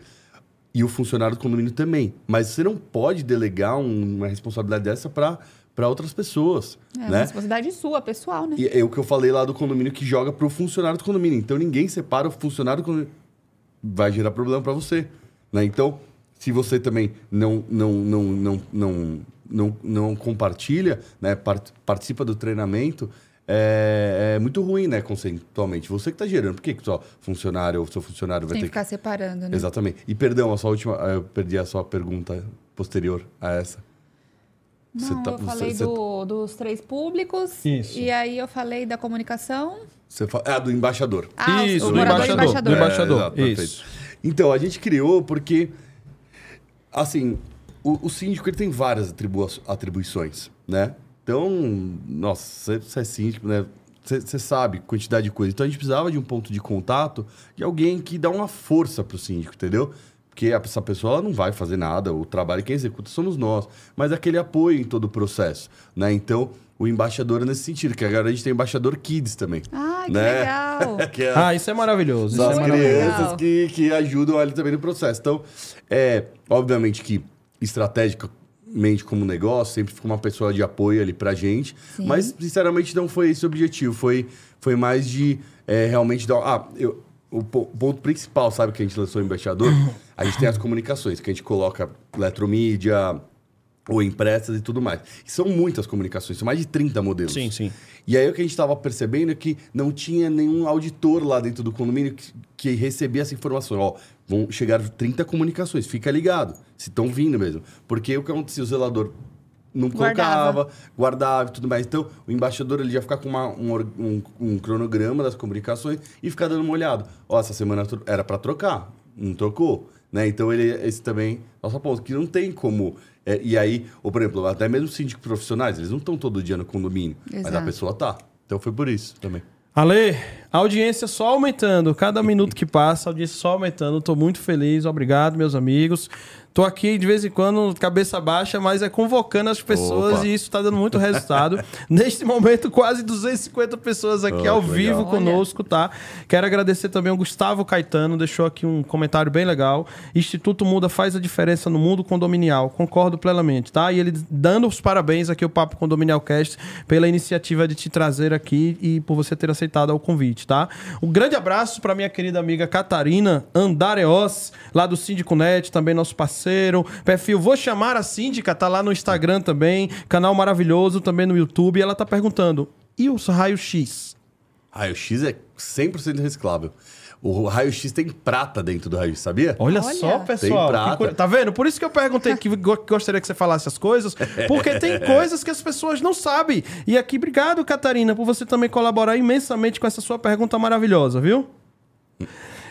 e o funcionário do condomínio também. Mas você não pode delegar um- uma responsabilidade dessa para outras pessoas, É uma né? responsabilidade sua, pessoal, né? E é o que eu falei lá do condomínio que joga pro funcionário do condomínio. Então ninguém separa o funcionário do condomínio. Vai gerar problema para você. Né? Então, se você também não, não, não, não, não, não, não compartilha, né? part- participa do treinamento, é, é muito ruim, né, conceitualmente. Você que está gerando. Por que, que só funcionário ou seu funcionário vai Tem ter que ficar separando, né? Exatamente. E perdão, a sua última. Eu perdi a sua pergunta posterior a essa. Não, Você tá- eu você- falei você- do- dos três públicos. Isso. E aí eu falei da comunicação. Você fala, ah, do embaixador. Ah, Isso, o do embaixador, embaixador. do embaixador. É, exato, perfeito. Isso. Então, a gente criou porque, assim, o, o síndico ele tem várias atribua- atribuições, né? Então, nossa, você- é síndico, né? Você sabe quantidade de coisa. Então, a gente precisava de um ponto de contato de alguém que dá uma força pro síndico, entendeu? Porque essa pessoa não vai fazer nada, o trabalho quem executa somos nós. Mas aquele apoio em todo o processo, né? Então, o embaixador é nesse sentido, que agora a gente tem embaixador Kids também. Ai, que né? legal. que é Ah, isso é maravilhoso. Isso é maravilhoso. legal. crianças que, que ajudam ali também no processo. Então, é, obviamente que estrategicamente como negócio, sempre fica uma pessoa de apoio ali pra gente, Sim. mas sinceramente não foi esse o objetivo, foi, foi mais de é, realmente dar... Ah, eu, o po- ponto principal, sabe, que a gente lançou o Embaixador, a gente tem as comunicações, que a gente coloca eletromídia, ou impressas e tudo mais. E são muitas comunicações, são mais de 30 modelos. Sim, sim. E aí o que a gente estava percebendo é que não tinha nenhum auditor lá dentro do condomínio que, que recebia essa informação. Ó, vão chegar 30 comunicações, fica ligado, se estão vindo mesmo. Porque o que acontecia, o zelador não Guardava. colocava, guardava e tudo mais. Então, o embaixador ele já fica com uma- um, um- um cronograma das comunicações e ficar dando uma olhada. Ó, essa semana era para trocar, não trocou. Né? Então, ele, esse também, nosso ponto, que não tem como... é, e aí, ou por exemplo, até mesmo síndicos profissionais, eles não estão todo dia no condomínio, mas a Exato. pessoa tá. Então, foi por isso também. Ale, a audiência só aumentando. Cada minuto que passa, a audiência só aumentando. Tô muito feliz. Obrigado, meus amigos. Tô aqui de vez em quando, cabeça baixa, mas é convocando as pessoas Opa. e isso tá dando muito resultado. Neste momento, quase 250 pessoas aqui Oh, ao vivo legal. conosco, tá? Quero agradecer também ao Gustavo Caetano, deixou aqui um comentário bem legal. Instituto Muda faz a diferença no mundo condominial. Concordo plenamente, tá? E ele dando os parabéns aqui ao Papo Condominial Cast pela iniciativa de te trazer aqui e por você ter aceitado o convite, tá? Um grande abraço para minha querida amiga Catarina Andareos, lá do Síndico Net, também nosso parceiro. Perfil Vou Chamar a Síndica, tá lá no Instagram também. Canal maravilhoso também no YouTube. E ela tá perguntando: e os raios-x? Raio-X é 100% reciclável. O raio-X tem prata dentro do raio-X, sabia? Olha, Olha. só, pessoal. Tem prata. Tá vendo? Por isso que eu perguntei que go- gostaria que você falasse as coisas, porque tem coisas que as pessoas não sabem. E aqui, obrigado, Catarina, por você também colaborar imensamente com essa sua pergunta maravilhosa, viu?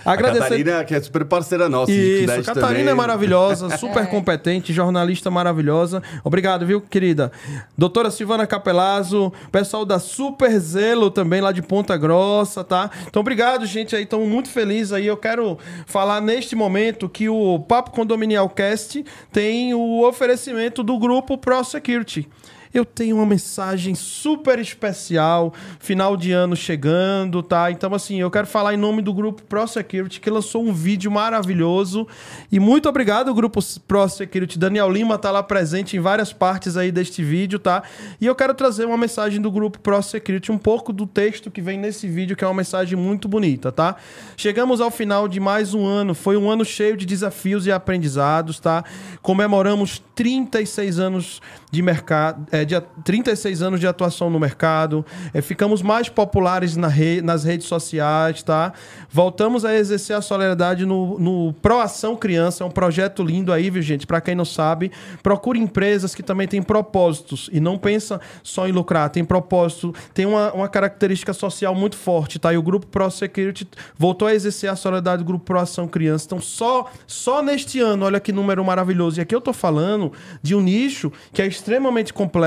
Agradecer- A Catarina, que é super parceira nossa. de Isso, Catarina também. é maravilhosa, super É. competente, jornalista maravilhosa. Obrigado, viu, querida? Doutora Silvana Capelazzo, pessoal da Super Zelo também lá de Ponta Grossa, tá? Então, obrigado, gente, aí, estamos muito felizes aí. Eu quero falar neste momento que o Papo Condominial Cast tem o oferecimento do grupo Pro Security. Eu tenho uma mensagem super especial, final de ano chegando, tá? Então, assim, eu quero falar em nome do grupo Pro Security, que lançou um vídeo maravilhoso. E muito obrigado, grupo Pro Security. Daniel Lima tá lá presente em várias partes aí deste vídeo, tá? E eu quero trazer uma mensagem do grupo Pro Security, um pouco do texto que vem nesse vídeo, que é uma mensagem muito bonita, tá? Chegamos ao final de mais um ano. Foi um ano cheio de desafios e aprendizados, tá? Comemoramos 36 anos de mercado, é, de, a- 36 anos de atuação no mercado, é, ficamos mais populares na re- nas redes sociais, tá? Voltamos a exercer a solidariedade no, no Proação Criança, é um projeto lindo aí, viu, gente? Para quem não sabe, procure empresas que também têm propósitos e não pensa só em lucrar, tem propósito, tem uma, uma característica social muito forte, tá? E o Grupo Pro Security voltou a exercer a solidariedade do Grupo Proação Criança. Então, só, só neste ano, olha que número maravilhoso. E aqui eu tô falando de um nicho que é extremamente complexo,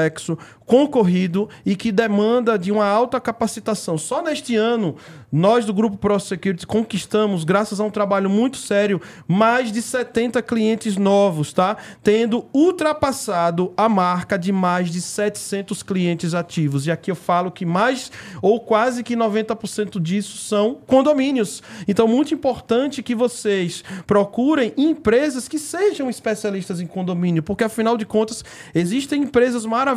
concorrido e que demanda de uma alta capacitação. Só neste ano, nós do Grupo Pro Security conquistamos, graças a um trabalho muito sério, mais de 70 clientes novos, tá? Tendo ultrapassado a marca de mais de 700 clientes ativos. E aqui eu falo que mais ou quase que 90% disso são condomínios. Então, muito importante que vocês procurem empresas que sejam especialistas em condomínio, porque afinal de contas, existem empresas maravilhosas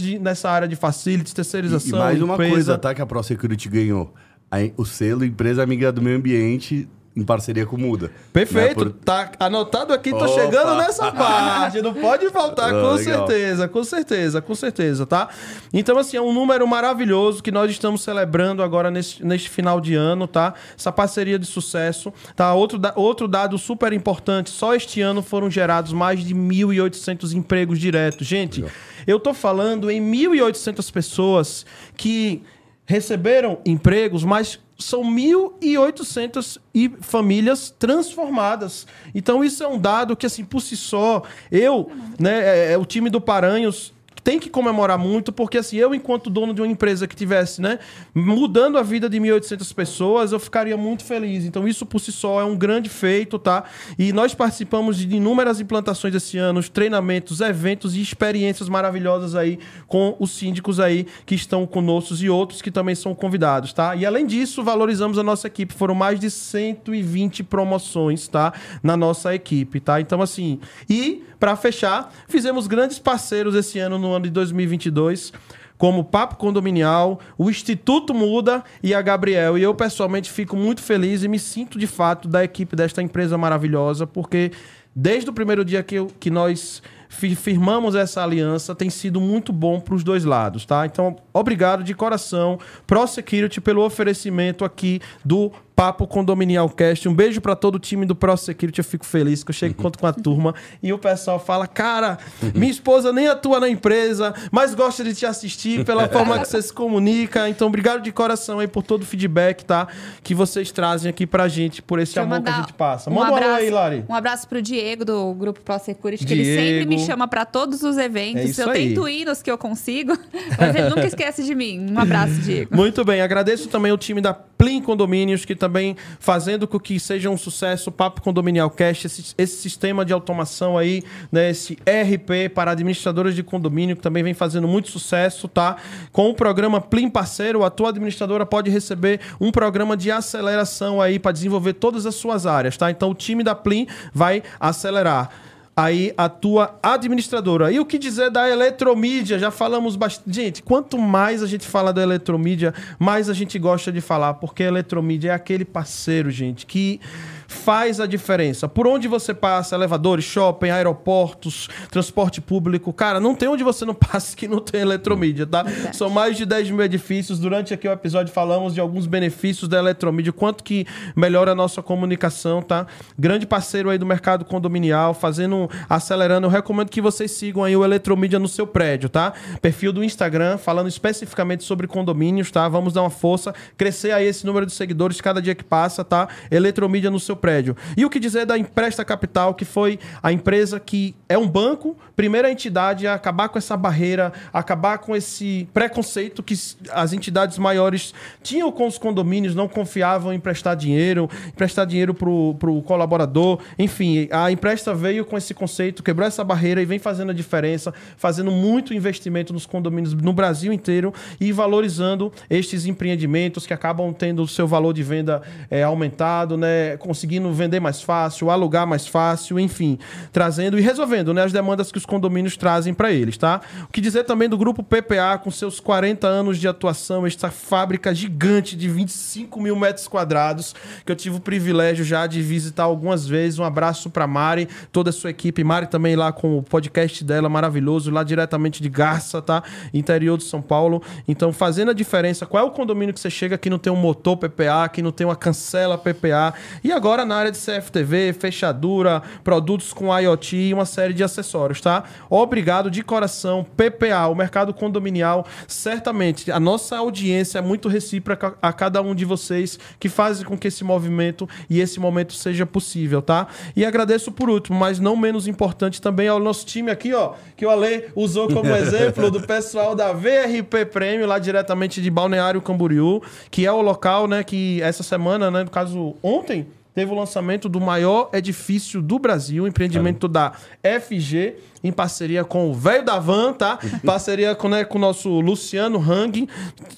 de- nessa área de facilities, E, e terceirização. mais uma empresa- coisa, tá? Que a ProSecurity ganhou. A- o selo Empresa Amiga do Meio Ambiente em parceria com o Muda. Perfeito, Né? Por- tá anotado aqui, tô Opa! chegando nessa parte, não pode faltar, Ah, com legal. certeza, com certeza, com certeza, tá? Então, assim, é um número maravilhoso que nós estamos celebrando agora neste, neste final de ano, tá? Essa parceria de sucesso, tá? Outro, da- outro dado super importante, só este ano foram gerados mais de 1.800 empregos diretos. Gente, eu tô falando em 1.800 pessoas que receberam empregos, mas são 1.800 e famílias transformadas. Então isso é um dado que assim por si só, eu, né, é, é o time do Paranhos tem que comemorar muito, porque assim, eu enquanto dono de uma empresa que tivesse, né, mudando a vida de 1.800 pessoas, eu ficaria muito feliz. Então isso por si só é um grande feito, tá? E nós participamos de inúmeras implantações esse ano, treinamentos, eventos e experiências maravilhosas aí com os síndicos aí que estão conosco e outros que também são convidados, tá? E além disso, valorizamos a nossa equipe. Foram mais de 120 promoções, tá? Na nossa equipe, tá? Então, assim, e para fechar, fizemos grandes parceiros esse ano, no ano de 2022 como Papo Condominial, o Instituto Muda e a Gabriel. E eu, pessoalmente, fico muito feliz e me sinto, de fato, da equipe desta empresa maravilhosa, porque desde o primeiro dia que, eu- que nós fi- firmamos essa aliança, tem sido muito bom para os dois lados, tá? Então, obrigado de coração, Pro Security, pelo oferecimento aqui do Papo Condominial Cast. Um beijo para todo o time do Pro Security. Eu fico feliz que eu chego conto com a turma e o pessoal fala: Cara, minha esposa nem atua na empresa, mas gosta de te assistir pela forma que você se comunica. Então, obrigado de coração aí por todo o feedback, tá? Que vocês trazem aqui pra gente, por esse Deixa amor que a gente passa. um Manda um alô abraço- aí, Lari. Um abraço pro Diego do Grupo Pro Security, que ele sempre me Diego. chama pra todos os eventos. É eu aí. tento ir nos que eu consigo, mas ele nunca esquece de mim. Um abraço, Diego. Muito bem, agradeço também o time da Plim Condomínios, que também fazendo com que seja um sucesso o Papo Condominial Cash, esse, esse sistema de automação aí, né, esse RP para administradores de condomínio, que também vem fazendo muito sucesso, tá? Com o programa Plim Parceiro, a tua administradora pode receber um programa de aceleração aí para desenvolver todas as suas áreas, tá? Então o time da Plim vai acelerar aí a tua administradora. E o que dizer da eletromídia? Já falamos bastante. Gente, quanto mais a gente fala da eletromídia, mais a gente gosta de falar, porque a eletromídia é aquele parceiro, gente, que faz a diferença. Por onde você passa, elevadores, shopping, aeroportos, transporte público, cara, não tem onde você não passe que não tem eletromídia, tá? Verdade. São mais de 10 mil edifícios. Durante aqui o episódio falamos de alguns benefícios da eletromídia, quanto que melhora a nossa comunicação, tá? Grande parceiro aí do mercado condominial, fazendo, acelerando. Eu recomendo que vocês sigam aí o Eletromídia no seu prédio, tá? Perfil do Instagram, falando especificamente sobre condomínios, tá? Vamos dar uma força, crescer aí esse número de seguidores cada dia que passa, tá? Eletromídia no seu prédio. E o que dizer da Empresta Capital, que foi a empresa que é um banco, primeira entidade a acabar com essa barreira, acabar com esse preconceito que as entidades maiores tinham com os condomínios, não confiavam em emprestar dinheiro, emprestar dinheiro pro, pro colaborador. Enfim, a Empresta veio com esse conceito, quebrou essa barreira e vem fazendo a diferença, fazendo muito investimento nos condomínios no Brasil inteiro e valorizando estes empreendimentos que acabam tendo o seu valor de venda é, aumentado, né? Conseguindo vender mais fácil, alugar mais fácil, enfim, trazendo e resolvendo né, as demandas que os condomínios trazem para eles, tá? O que dizer também do grupo PPA, com seus 40 anos de atuação, esta fábrica gigante de 25 mil metros quadrados, que eu tive o privilégio já de visitar algumas vezes. Um abraço para Mari, toda a sua equipe. Mari também lá com o podcast dela maravilhoso, lá diretamente de Garça, tá? Interior de São Paulo. Então, fazendo a diferença, qual é o condomínio que você chega que não tem um motor PPA, que não tem uma cancela PPA? E agora na área de CFTV, fechadura, produtos com IoT e uma série de acessórios, tá? Obrigado de coração, PPA, o mercado condominial. Certamente, a nossa audiência é muito recíproca a cada um de vocês que fazem com que esse movimento e esse momento seja possível, tá? E agradeço por último, mas não menos importante também ao nosso time aqui, ó, que o Ale usou como exemplo do pessoal da VRP Prêmio, lá diretamente de Balneário Camboriú, que é o local, né, que essa semana, né, no caso ontem, teve o lançamento do maior edifício do Brasil, empreendimento da FG, em parceria com o velho da Van, tá? parceria com, né, com o nosso Luciano Hang.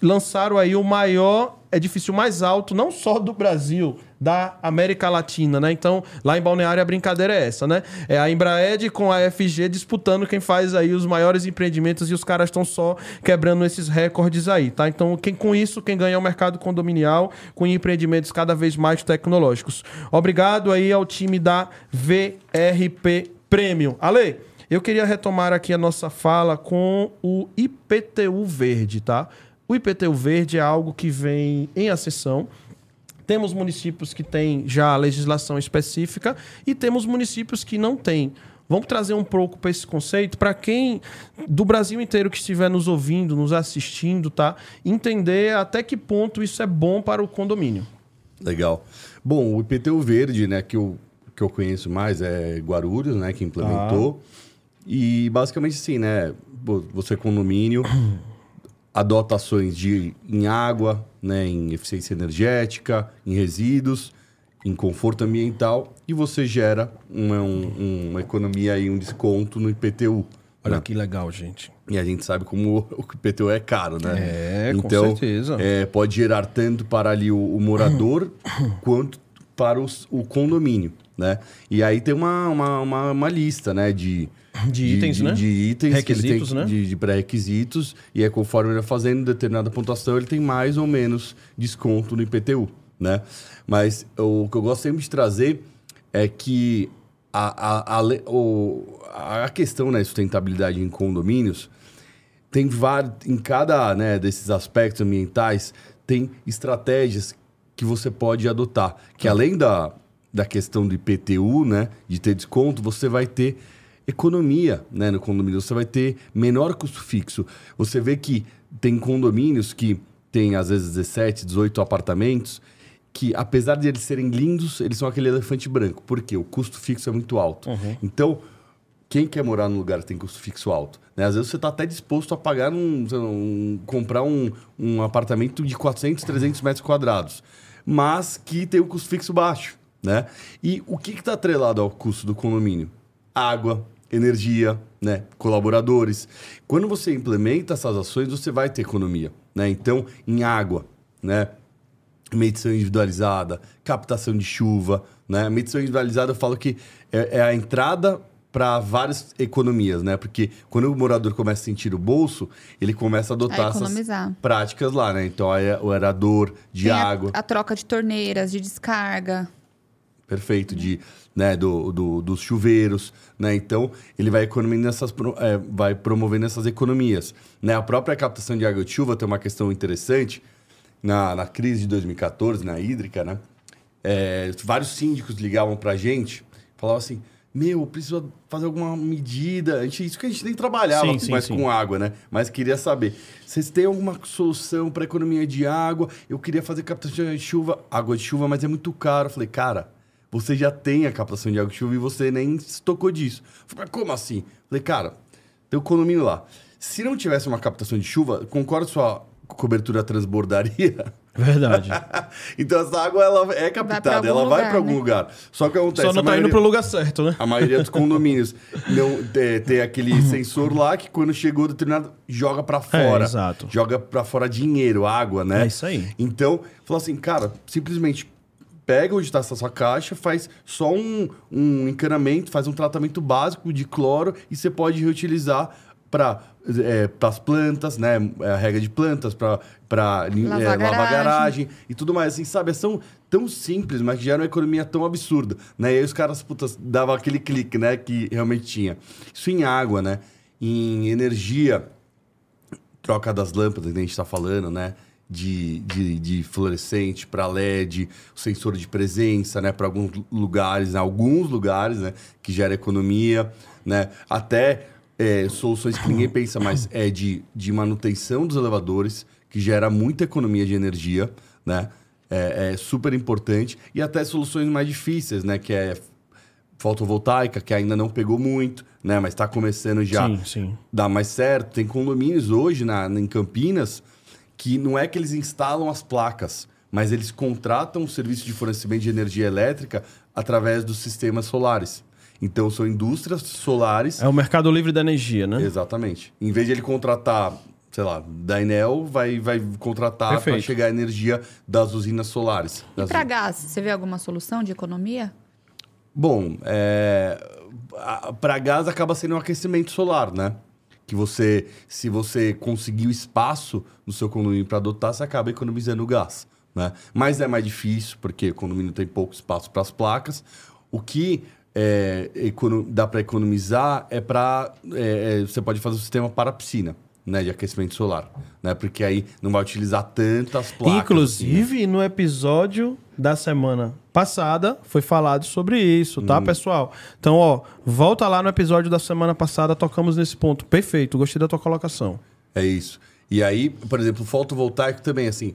Lançaram aí o maior edifício mais alto, não só do Brasil, da América Latina, né? Então, lá em Balneário a brincadeira é essa, né? É a Embraed com a FG disputando quem faz aí os maiores empreendimentos e os caras estão só quebrando esses recordes aí, tá? Então, quem com isso, quem ganha é o mercado condominial com empreendimentos cada vez mais tecnológicos. Obrigado aí ao time da VRP Premium. Ale, eu queria retomar aqui a nossa fala com o IPTU Verde, tá? O IPTU Verde é algo que vem em ascensão. Temos municípios que têm já legislação específica e temos municípios que não têm. Vamos trazer um pouco para esse conceito, para quem do Brasil inteiro que estiver nos ouvindo, nos assistindo, tá? Entender até que ponto isso é bom para o condomínio. Legal. Bom, o IPTU verde, né, que eu, que eu conheço mais é Guarulhos, né, que implementou. E basicamente assim, né, vo- você condomínio adota ações de, em água, né, em eficiência energética, em resíduos, em conforto ambiental e você gera uma, um- uma economia e um desconto no IPTU. Olha né? que legal, gente. E a gente sabe como o IPTU é caro, né? É, com então, certeza. é, pode gerar tanto para ali o, o morador quanto para os- o condomínio, né? E aí tem uma, uma, uma, uma lista, né? De, De itens, de, né? De itens Requisitos, ele né? tem, de, de pré-requisitos. E é conforme ele vai fazendo determinada pontuação, ele tem mais ou menos desconto no IPTU, né? Mas o que eu gosto sempre de trazer é que a, a, a, o- a questão da sustentabilidade em condomínios tem vários em cada né, desses aspectos ambientais tem estratégias que você pode adotar que além da, da questão do IPTU né de ter desconto você vai ter economia né, no condomínio você vai ter menor custo fixo você vê que tem condomínios que tem às vezes 17 18 apartamentos que apesar de eles serem lindos eles são aquele elefante branco porque o custo fixo é muito alto então quem quer morar num lugar que tem custo fixo alto? Né? Às vezes você está até disposto a pagar um, um- comprar um, um apartamento de 400, 300 metros quadrados, mas que tem um custo fixo baixo. Né? E o que está atrelado ao custo do condomínio? Água, energia, né? colaboradores. Quando você implementa essas ações, você vai ter economia. Né? Então, em água, né? medição individualizada, captação de chuva, né? Medição individualizada eu falo que é, é a entrada para várias economias, né? Porque quando o morador começa a sentir o bolso, ele começa a adotar A essas práticas lá, né? Então aí é o aerador de Tem a- água. A, troca de torneiras, de descarga. Perfeito, de, né, do, do- dos chuveiros, né? Então, ele vai economizando essas, é, vai promovendo essas economias, né? A própria captação de água de chuva tem uma questão interessante na, na crise de 2014, na hídrica, né? É, vários síndicos ligavam pra gente, falavam assim, meu, eu preciso fazer alguma medida. A gente, isso que a gente nem trabalhava Sim, sim, mais sim. com água, né? Mas queria saber, vocês têm alguma solução para economia de água? Eu queria fazer captação de chuva, água de chuva, mas é muito caro. Eu falei, cara, você já tem a captação de água de chuva e você nem se tocou disso. Eu falei, mas como assim? Eu falei, cara, tem o condomínio lá. Se não tivesse uma captação de chuva, concorda que sua cobertura transbordaria? Verdade. então essa água ela é captada, ela vai lugar, para algum né? lugar. Só que acontece Só não tá indo maioria- pro lugar certo, né? a maioria dos condomínios não tem, tem aquele sensor lá que quando chegou determinado joga pra fora. exato. Joga pra fora dinheiro, água, né? É isso aí. Então, falou assim, cara, simplesmente pega onde está essa sua caixa, faz só um, um encanamento, faz um tratamento básico de cloro e você pode reutilizar para as plantas, né? A rega de plantas, para Lavar lavar garagem. garagem e tudo mais. Assim, sabe? São tão simples, mas que gera uma economia tão absurda. Né? E aí os caras, putas, davam aquele clique, né? Que realmente tinha. Isso em água, né? Em energia, troca das lâmpadas que a gente está falando, né? De, de, de fluorescente para LED, sensor de presença, né? Para alguns lugares, né? alguns lugares, né? Que gera economia, né? Até é, soluções que ninguém pensa, mas é de, de manutenção dos elevadores, que gera muita economia de energia, né? É, é super importante. E até soluções mais difíceis, né? Que é fotovoltaica, que ainda não pegou muito, né? Mas está começando já Sim, sim. dá mais certo. Tem condomínios hoje na, em Campinas que não é que eles instalam as placas, mas eles contratam o serviço de fornecimento de energia elétrica através dos sistemas solares. Então são indústrias solares. É o mercado livre da energia, né? Exatamente. Em vez de ele contratar, sei lá, da Enel, vai, vai contratar para chegar a energia das usinas solares. E Das- pra gás, você vê alguma solução de economia? Bom, é, para gás acaba sendo um aquecimento solar, né? Que você, se você conseguir o espaço no seu condomínio para adotar, você acaba economizando gás, né? Mas é mais difícil porque o condomínio tem pouco espaço para as placas. O que é, dá para economizar é para você pode fazer o sistema para a piscina, né? De aquecimento solar, né? Porque aí não vai utilizar tantas placas. assim, né? Inclusive, no episódio da semana passada, foi falado sobre isso, Hum. tá, pessoal? Então, ó, volta lá no episódio da semana passada, tocamos nesse ponto. Perfeito, gostei da tua colocação. É isso. E aí, por exemplo, fotovoltaico também, assim.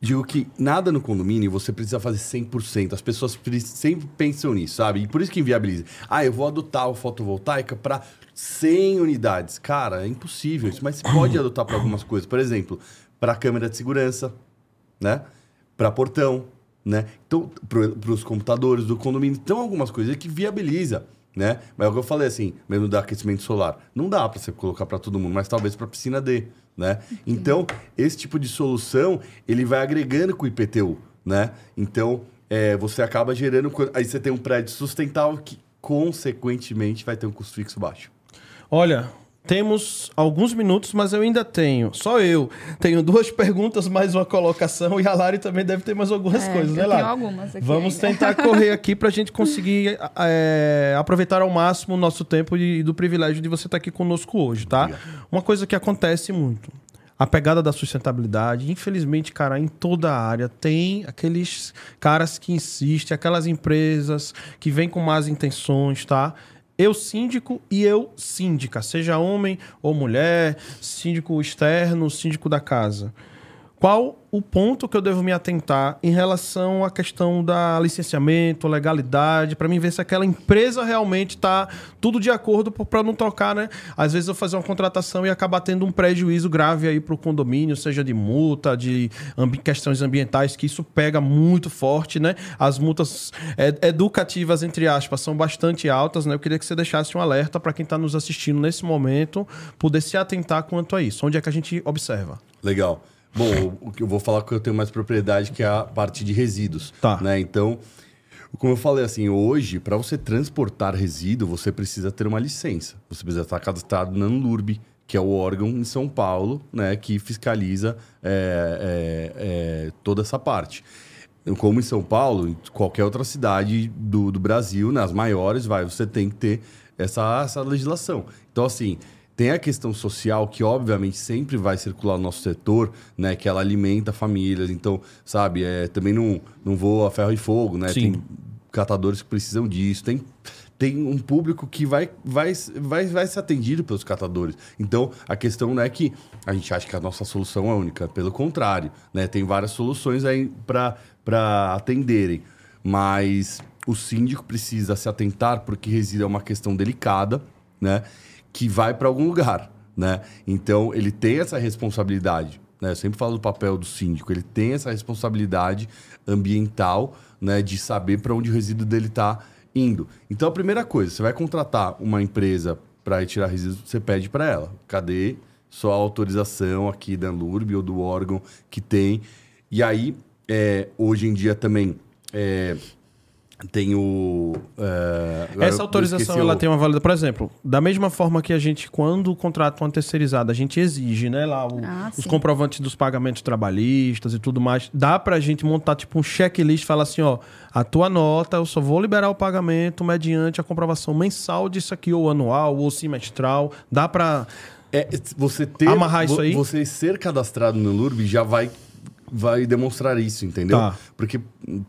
Digo que nada no condomínio você precisa fazer 100%. As pessoas pre- sempre pensam nisso, sabe? E por isso que inviabiliza. Ah, eu vou adotar o fotovoltaica para 100 unidades. Cara, é impossível isso. Mas você pode adotar para algumas coisas. Por exemplo, para câmera de segurança, né? Para portão, né? Então, para os computadores do condomínio. Então, algumas coisas que viabiliza, né? Mas é o que eu falei assim, mesmo do aquecimento solar. Não dá para você colocar para todo mundo, mas talvez para piscina dê, né? Então, esse tipo de solução, ele vai agregando com o IPTU, né? Então, é, você acaba gerando... Aí você tem um prédio sustentável que, consequentemente, vai ter um custo fixo baixo. Olha, temos alguns minutos, mas eu ainda tenho, só eu, tenho duas perguntas, mais uma colocação, e a Lari também deve ter mais algumas É, coisas, né, Lari? tenho algumas aqui Vamos ainda. tentar correr aqui para a gente conseguir é, aproveitar ao máximo o nosso tempo e do privilégio de você estar aqui conosco hoje, tá? Uma coisa que acontece muito. A pegada da sustentabilidade, infelizmente, cara, em toda a área tem aqueles caras que insistem, aquelas empresas que vêm com más intenções, tá? Eu síndico e eu síndica, seja homem ou mulher, síndico externo, síndico da casa. Qual o ponto que eu devo me atentar em relação à questão da licenciamento, legalidade, para mim ver se aquela empresa realmente está tudo de acordo para não trocar, né? Às vezes eu fazer uma contratação e acabar tendo um prejuízo grave aí para o condomínio, seja de multa, de ambi- questões ambientais, que isso pega muito forte, né? As multas é, educativas, entre aspas, são bastante altas, né? Eu queria que você deixasse um alerta para quem está nos assistindo nesse momento, poder se atentar quanto a isso. Onde é que a gente observa? Legal. Bom, o que eu vou falar que eu tenho mais propriedade, que é a parte de resíduos. Tá. Né? Então, como eu falei assim, hoje, para você transportar resíduo, você precisa ter uma licença. Você precisa estar cadastrado na Anlurb, que é o órgão em São Paulo, né, que fiscaliza é, é, é, toda essa parte. como em São Paulo, em qualquer outra cidade do, do Brasil, nas maiores, vai, você tem que ter essa, essa legislação. Então, assim, tem a questão social que, obviamente, sempre vai circular no nosso setor, né? Que ela alimenta famílias. Então, sabe, é, também não, não vou a ferro e fogo, né? Sim. Tem catadores que precisam disso. Tem, tem um público que vai, vai, vai, vai ser atendido pelos catadores. Então, a questão não é que a gente acha que a nossa solução é única. Pelo contrário, né? Tem várias soluções aí para atenderem. Mas o síndico precisa se atentar porque reside é uma questão delicada, né? Que vai para algum lugar, né? Então, ele tem essa responsabilidade. Né? Eu sempre falo do papel do síndico. Ele tem essa responsabilidade ambiental, né? De saber para onde o resíduo dele está indo. Então, a primeira coisa, você vai contratar uma empresa para retirar resíduos, você pede para ela. Cadê sua autorização aqui da Anlurb ou do órgão que tem? E aí, é, hoje em dia também... É, tem o. é, agora Essa autorização ela o- tem uma válida, por exemplo, da mesma forma que a gente, quando contrata uma terceirizada, a gente exige, né, lá o- Ah, os comprovantes dos pagamentos trabalhistas e tudo mais. Dá pra gente montar tipo um checklist, falar assim, ó, a tua nota, eu só vou liberar o pagamento mediante a comprovação mensal disso aqui, ou anual, ou semestral. Dá pra. É, você ter. Amarrar isso aí? Você ser cadastrado no LURB já vai, vai demonstrar isso, entendeu? Tá. Porque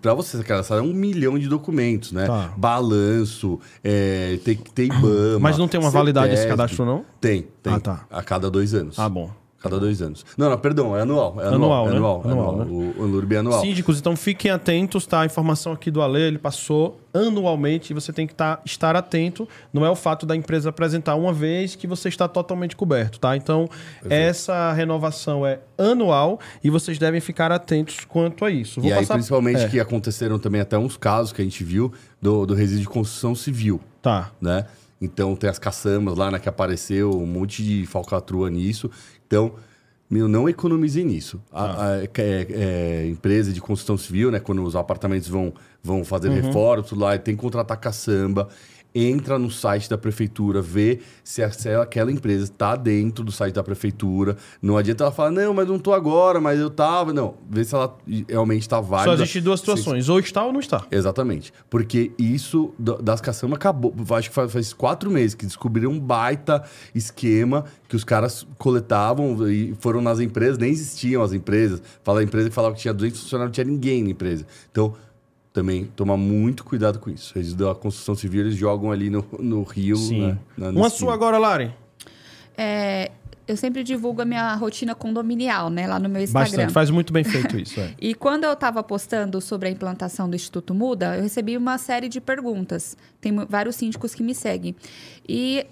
para você ser cadastrado é um milhão de documentos, né? Tá. Balanço, é, tem que ter IBAMA. Mas não tem uma validade esse cadastro, não? Tem, tem. Ah, tá. A cada dois anos. Ah, bom. Cada dois anos. Não, não, perdão, é anual. É Anual, anual, é né? anual. é Anual, anual. né? O, o LURB é anual. Síndicos, então fiquem atentos, tá? A informação aqui do Ale, ele passou anualmente e você tem que tá, estar atento. Não é o fato da empresa apresentar uma vez que você está totalmente coberto, tá? Então, essa renovação é anual e vocês devem ficar atentos quanto a isso. Vou e aí, passar- principalmente, É, que aconteceram também até uns casos que a gente viu do, do resíduo de construção civil. Tá. né? Então tem as caçambas lá, né, que apareceu, um monte de falcatrua nisso. Então, meu, não economize nisso. A, a- é- é- empresa de construção civil, né, quando os apartamentos vão, vão fazer reforma, tudo lá, tem que contratar caçamba. Entra no site da prefeitura, vê se, se aquela empresa está dentro do site da prefeitura. Não adianta ela falar, não, mas não tô agora, mas eu tava. Não, vê se ela realmente está válida. Só existem duas Se- situações, ou está ou não está. Exatamente. Porque isso das caçambas acabou. Acho que faz, faz quatro meses que descobriram um baita esquema que os caras coletavam e foram nas empresas, nem existiam as empresas. Fala a empresa que falava que tinha 200 funcionários, não tinha ninguém na empresa. Então, também tomar muito cuidado com isso. Eles da construção civil, eles jogam ali no, no rio. Né, na- Uma sua agora, Lari. É, eu sempre divulgo a minha rotina condominial, né? Lá no meu Instagram. Bastante. Faz muito bem feito isso. É. E quando eu estava postando sobre a implantação do Instituto Muda, eu recebi uma série de perguntas. Tem vários síndicos que me seguem. E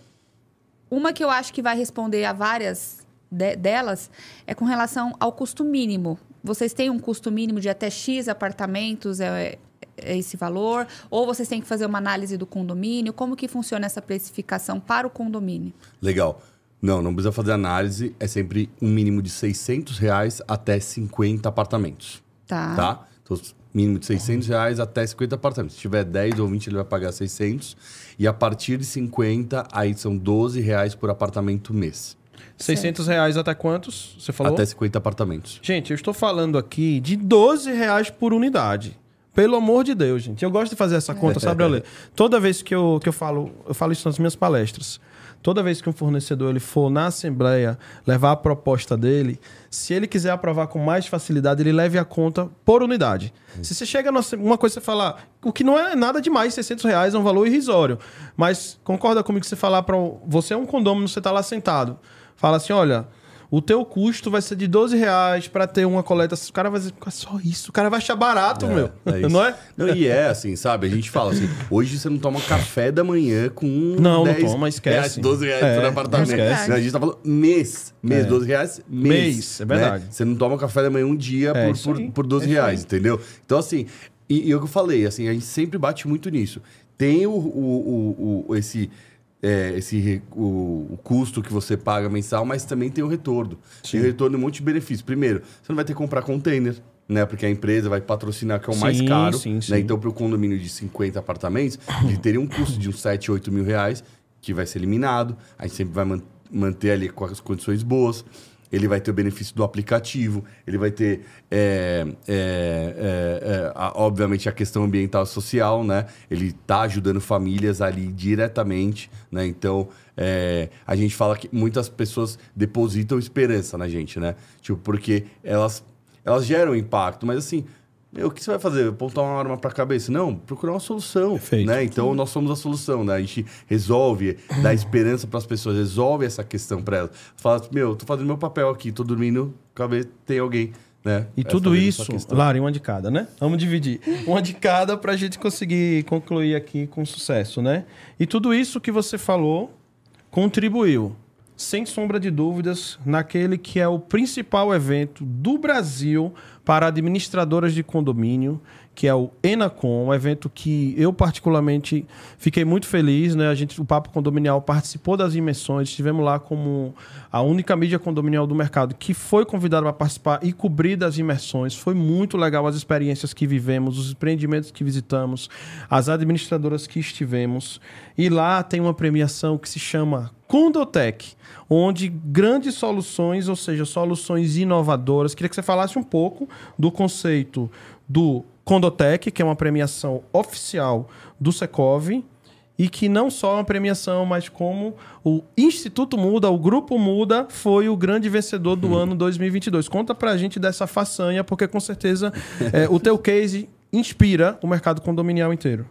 uma que eu acho que vai responder a várias de- delas é com relação ao custo mínimo. Vocês têm um custo mínimo de até X apartamentos, é esse valor? Ou vocês têm que fazer uma análise do condomínio? Como que funciona essa precificação para o condomínio? Legal. Não, não precisa fazer análise. É sempre um mínimo de 600 reais até 50 apartamentos. Tá. tá? Então, mínimo de 600 reais até 50 apartamentos. Se tiver 10 ou 20, ele vai pagar 600. E a partir de 50, aí são 12 reais por apartamento mês. 600 reais até quantos? Você falou? Até 50 apartamentos. Gente, eu estou falando aqui de 12 reais por unidade. Pelo amor de Deus, gente. Eu gosto de fazer essa conta, sabe, Ale? Toda vez que eu, que eu falo, eu falo isso nas minhas palestras. Toda vez que um fornecedor ele for na Assembleia levar a proposta dele, se ele quiser aprovar com mais facilidade, ele leve a conta por unidade. Se você chega numa uma coisa você falar, o que não é nada demais, 600 reais é um valor irrisório. Mas concorda comigo que você falar para você é um condômino, você está lá sentado. Fala assim, olha, o teu custo vai ser de 12 reais para ter uma coleta. O cara vai dizer, "Cara, só isso. O cara vai achar barato, meu. isso. não é? Não, e é assim, sabe? A gente fala assim, hoje você não toma café da manhã com Não, não 10 toma, esquece. Reais, 12 reais É, por não apartamento. Não, a gente tá falando mês. Mês, É. 12 reais, mês. Mês, é verdade. né? Você não toma café da manhã um dia É por, por, por 12 é isso reais, entendeu? Então, assim, e, e é o que eu falei, assim, a gente sempre bate muito nisso. Tem o, o, o- o- esse, é, esse o, o custo que você paga mensal, mas também tem o retorno. Tem o retorno de um monte de benefícios. Primeiro, você não vai ter que comprar container, né? Porque a empresa vai patrocinar, que é o mais Sim, caro. sim, né? sim. Então, para o condomínio de 50 apartamentos, ele teria um custo de uns 7, 8 mil reais, que vai ser eliminado. A gente sempre vai man- manter ali com as condições boas. Ele vai ter o benefício do aplicativo, ele vai ter, é, é, é, é a, obviamente, a questão ambiental e social, né? Ele está ajudando famílias ali diretamente, né? Então, é, a gente fala que muitas pessoas depositam esperança na gente, né? Tipo, porque elas, elas geram impacto, mas assim meu, o que você vai fazer? Apontar uma arma para a cabeça? Não, procurar uma solução. Perfeito. Né? Então, nós somos a solução. Né? A gente resolve, dá esperança para as pessoas, resolve essa questão para elas. Fala, meu, tô fazendo meu papel aqui, tô dormindo, cabeça tem alguém. Né? E tudo isso, Lari, uma de cada, né? Vamos dividir. Uma de cada para a gente conseguir concluir aqui com sucesso, né? E tudo isso que você falou contribuiu, sem sombra de dúvidas, naquele que é o principal evento do Brasil para administradoras de condomínio, que é o Enacom, um evento que eu particularmente fiquei muito feliz, né? A gente, o Papo Condominial participou das imersões, estivemos lá como a única mídia condominial do mercado que foi convidada para participar e cobrir das imersões. Foi muito legal as experiências que vivemos, os empreendimentos que visitamos, as administradoras que estivemos. E lá tem uma premiação que se chama Condotech, onde grandes soluções, ou seja, soluções inovadoras. Queria que você falasse um pouco do conceito do Condotech, que é uma premiação oficial do Secov, e que não só uma premiação, mas como o Instituto Muda, o Grupo Muda, foi o grande vencedor do hum. ano 2022. Conta pra gente dessa façanha, porque com certeza é, o teu case inspira o mercado condominial inteiro.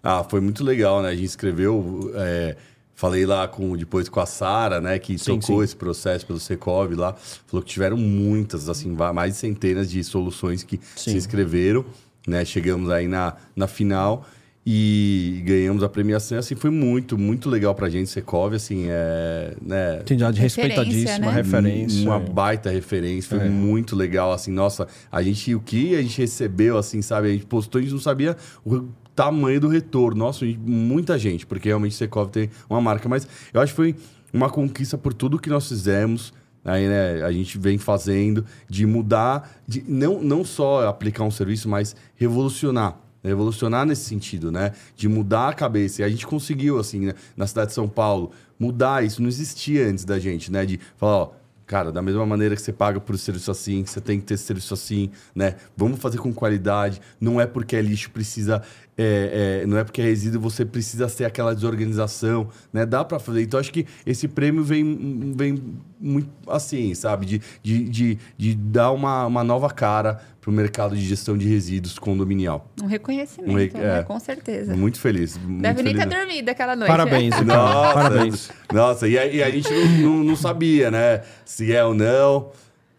Ah, foi muito legal, né? A gente escreveu... É Falei lá com, depois com a Sara, né, que sim, tocou sim. esse processo pelo Secov lá. Falou que tiveram muitas, assim, mais de centenas de soluções que sim. se inscreveram, né? Chegamos aí na, na final e ganhamos a premiação. Assim, foi muito, muito legal pra gente, Secov, assim, é... Né, Entidade respeitadíssima, né? referência. Uma baita referência, foi é. muito legal, assim, nossa, a gente, o que a gente recebeu, assim, sabe, a gente postou, a gente não sabia o tamanho do retorno. Nossa, muita gente, porque realmente Secov tem uma marca. Mas eu acho que foi uma conquista por tudo que nós fizemos. Aí, né, a gente vem fazendo de mudar, de não, não só aplicar um serviço, mas revolucionar. Revolucionar nesse sentido, né? De mudar a cabeça. E a gente conseguiu, assim, né, na cidade de São Paulo, mudar isso. Não existia antes da gente, né? De falar, ó, Cara, da mesma maneira que você paga por serviço assim, você tem que ter serviço assim, né? Vamos fazer com qualidade. Não é porque é lixo, precisa. É, é, não é porque é resíduo, você precisa ser aquela desorganização, né? Dá para fazer. Então, acho que esse prêmio vem, vem muito assim, sabe? De, de, de, de dar uma, uma nova cara para o mercado de gestão de resíduos condominial. Um reconhecimento, um re... né? é, com certeza. Muito feliz. Muito Deve feliz. nem ter dormido aquela noite. Parabéns, né? nossa, Parabéns. Nossa, e a, e a gente não, não, não, sabia, né? Se é ou não.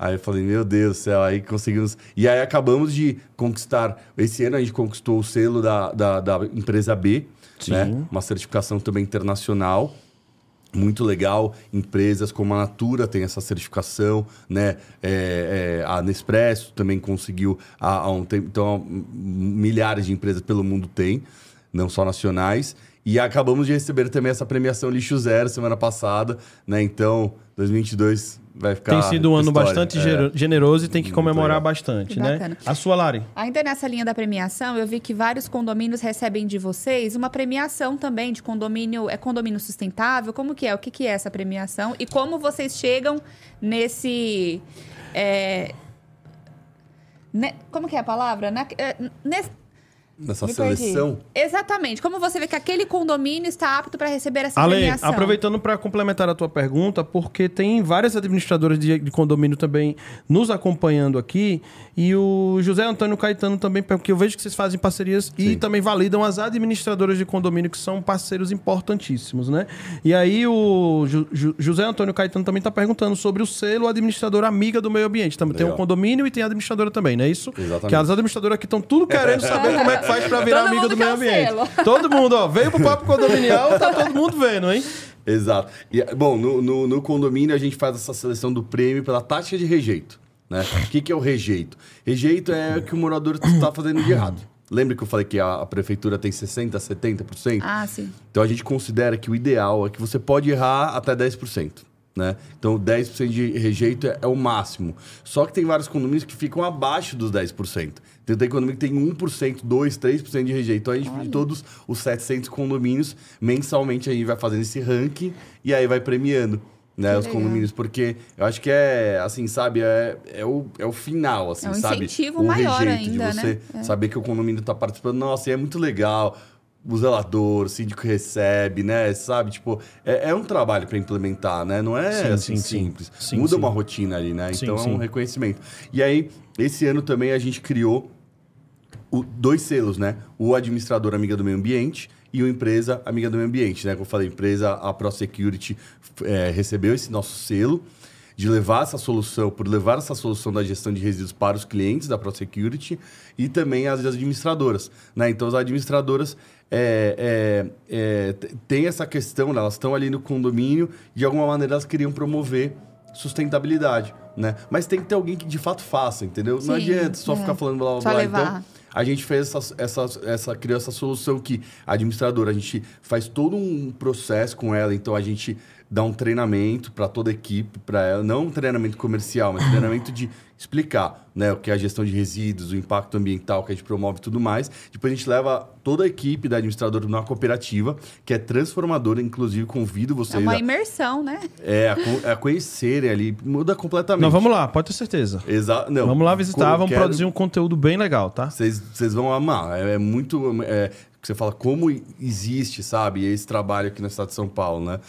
Aí eu falei, meu Deus do céu, aí conseguimos. E aí acabamos de conquistar. Esse ano a gente conquistou o selo da, da, da empresa B, Sim. né? Uma certificação também internacional muito legal. Empresas como a Natura tem essa certificação, né? É, é, a Nespresso também conseguiu há, há um tempo. Então, milhares de empresas pelo mundo têm, não só nacionais. E acabamos de receber também essa premiação Lixo Zero semana passada, né? Então, 2022 vai ficar. Tem sido um ano história. bastante é. generoso e tem que comemorar bastante, né? A sua, Lari. Ainda nessa linha da premiação, eu vi que vários condomínios recebem de vocês uma premiação também de condomínio. É condomínio sustentável? Como que é? O que, que é essa premiação? E como vocês chegam nesse. É, como que é a palavra? Na, é, nesse, nessa Me seleção. Perdi. Exatamente. Como você vê que aquele condomínio está apto para receber essa Ale, premiação? aproveitando para complementar a tua pergunta, porque tem várias administradoras de, de, condomínio também nos acompanhando aqui, e o José Antônio Caetano também, porque eu vejo que vocês fazem parcerias Sim. e também validam as administradoras de condomínio, que são parceiros importantíssimos, né? E aí o Ju, José Antônio Caetano também está perguntando sobre o selo administradora amiga do meio ambiente. Também tem o condomínio e tem a administradora também, não é isso? Exatamente. Que as administradoras aqui estão tudo querendo saber como é que faz para virar amigo do meio ambiente. Todo mundo, ó, veio pro papo condominial, tá todo mundo vendo, hein? Exato. E, bom, no, no, no, condomínio a gente faz essa seleção do prêmio pela taxa de rejeito. Né? O que, que é o rejeito? Rejeito é o que o morador está fazendo de errado. Lembra que eu falei que a, a, prefeitura tem 60%, 70%? Ah, sim. Então a gente considera que o ideal é que você pode errar até 10%. Né? Então, 10% de rejeito é, é, o máximo. Só que tem vários condomínios que ficam abaixo dos 10%. Condomínio que tem 1%, 2%, 3% de rejeito. Então, a gente, Olha. de todos os 700 condomínios, mensalmente a gente vai fazendo esse ranking e aí vai premiando. Né, Que os legal. condomínios, porque eu acho que é, assim, sabe, é, é, o, é o final, assim, É um sabe? incentivo o maior rejeito ainda, de você né? Saber que o condomínio tá participando. Nossa, e é muito legal. O zelador, o síndico recebe, né? Sabe? Tipo, é, é um trabalho para implementar, né? Não é Sim, assim sim, sim. simples. Sim, Muda uma rotina ali, né? Então é um reconhecimento. E aí, esse ano também a gente criou o- dois selos, né? O administrador amiga do meio ambiente e o empresa amiga do meio ambiente, né? Como eu falei, a empresa, a ProSecurity é, recebeu esse nosso selo de levar essa solução, por levar essa solução da gestão de resíduos para os clientes da ProSecurity e também as administradoras, né? Então, as administradoras é, é, é, t- tem essa questão, né? elas estão ali no condomínio de alguma maneira elas queriam promover sustentabilidade, né? Mas tem que ter alguém que de fato faça, entendeu? Não Sim, adianta só é. ficar falando blá blá Só blá. levar. Então, a gente fez essa, essa, essa, criou essa solução que a administradora, a gente faz todo um processo com ela, então a gente dá um treinamento para toda a equipe, para ela, não um treinamento comercial, mas treinamento de explicar, né, o que é a gestão de resíduos, o impacto ambiental que a gente promove e tudo mais. Depois a gente leva toda a equipe da administradora numa cooperativa, que é transformadora, inclusive convido É vocês uma a, imersão, né? é, a, a conhecerem ali, muda completamente. Não, vamos lá, pode ter certeza. Exa não, vamos lá visitar, vamos quero- produzir um conteúdo bem legal, tá? vocês vocês vão amar. É, é muito. É, que você fala como existe, sabe, esse trabalho aqui no estado de São Paulo, né?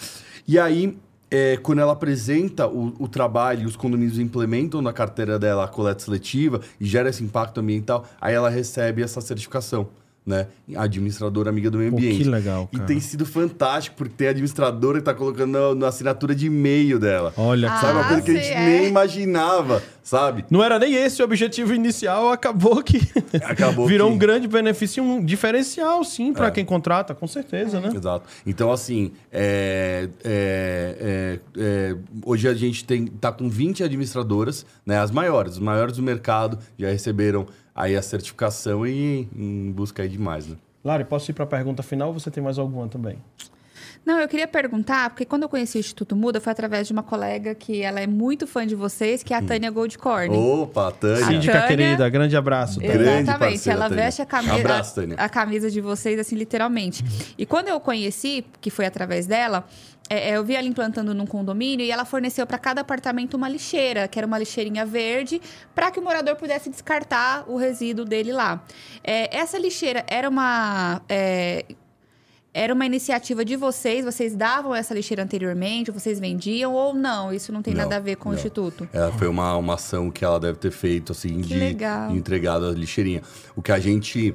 E aí, é, quando ela apresenta o, o trabalho os condomínios implementam na carteira dela a coleta seletiva e gera esse impacto ambiental, aí ela recebe essa certificação. Né? Administradora amiga do meio Pô, ambiente. que legal, E cara. tem sido fantástico, porque tem a administradora que tá colocando na, na assinatura de e-mail dela. Olha, Ah, sabe? Uma coisa que a gente sim, é. nem imaginava, sabe? não era nem esse o objetivo inicial, acabou que Acabou virou que- um grande benefício, e um diferencial, sim, para É. quem contrata, com certeza, né? Exato. Então, assim, é, é, é, é, hoje a gente tem, tá com 20 administradoras, né, as maiores, os maiores do mercado, já receberam aí a certificação e em busca aí de mais, né? Lari, posso ir para a pergunta final ou você tem mais alguma também? Não, eu queria perguntar, porque quando eu conheci o Instituto Muda foi através de uma colega que ela é muito fã de vocês, que é a Tânia Goldcorn. Opa, Tânia. Síndica Tânia- querida, grande abraço. Tânia. Grande Exatamente. parceira, Ela Tânia. veste a camisa, Abraço, Tânia. a camisa de vocês, assim, literalmente. E quando eu conheci, que foi através dela, é, é, eu vi ela implantando num condomínio e ela forneceu para cada apartamento uma lixeira, que era uma lixeirinha verde, para que o morador pudesse descartar o resíduo dele lá. É, essa lixeira era uma. é, era uma iniciativa de vocês? Vocês davam essa lixeira anteriormente? Vocês vendiam ou não? Isso não tem Não, nada a ver com o não. Instituto? Ela foi uma, uma ação que ela deve ter feito, assim, Que de, legal. de entregado a lixeirinha. O que a gente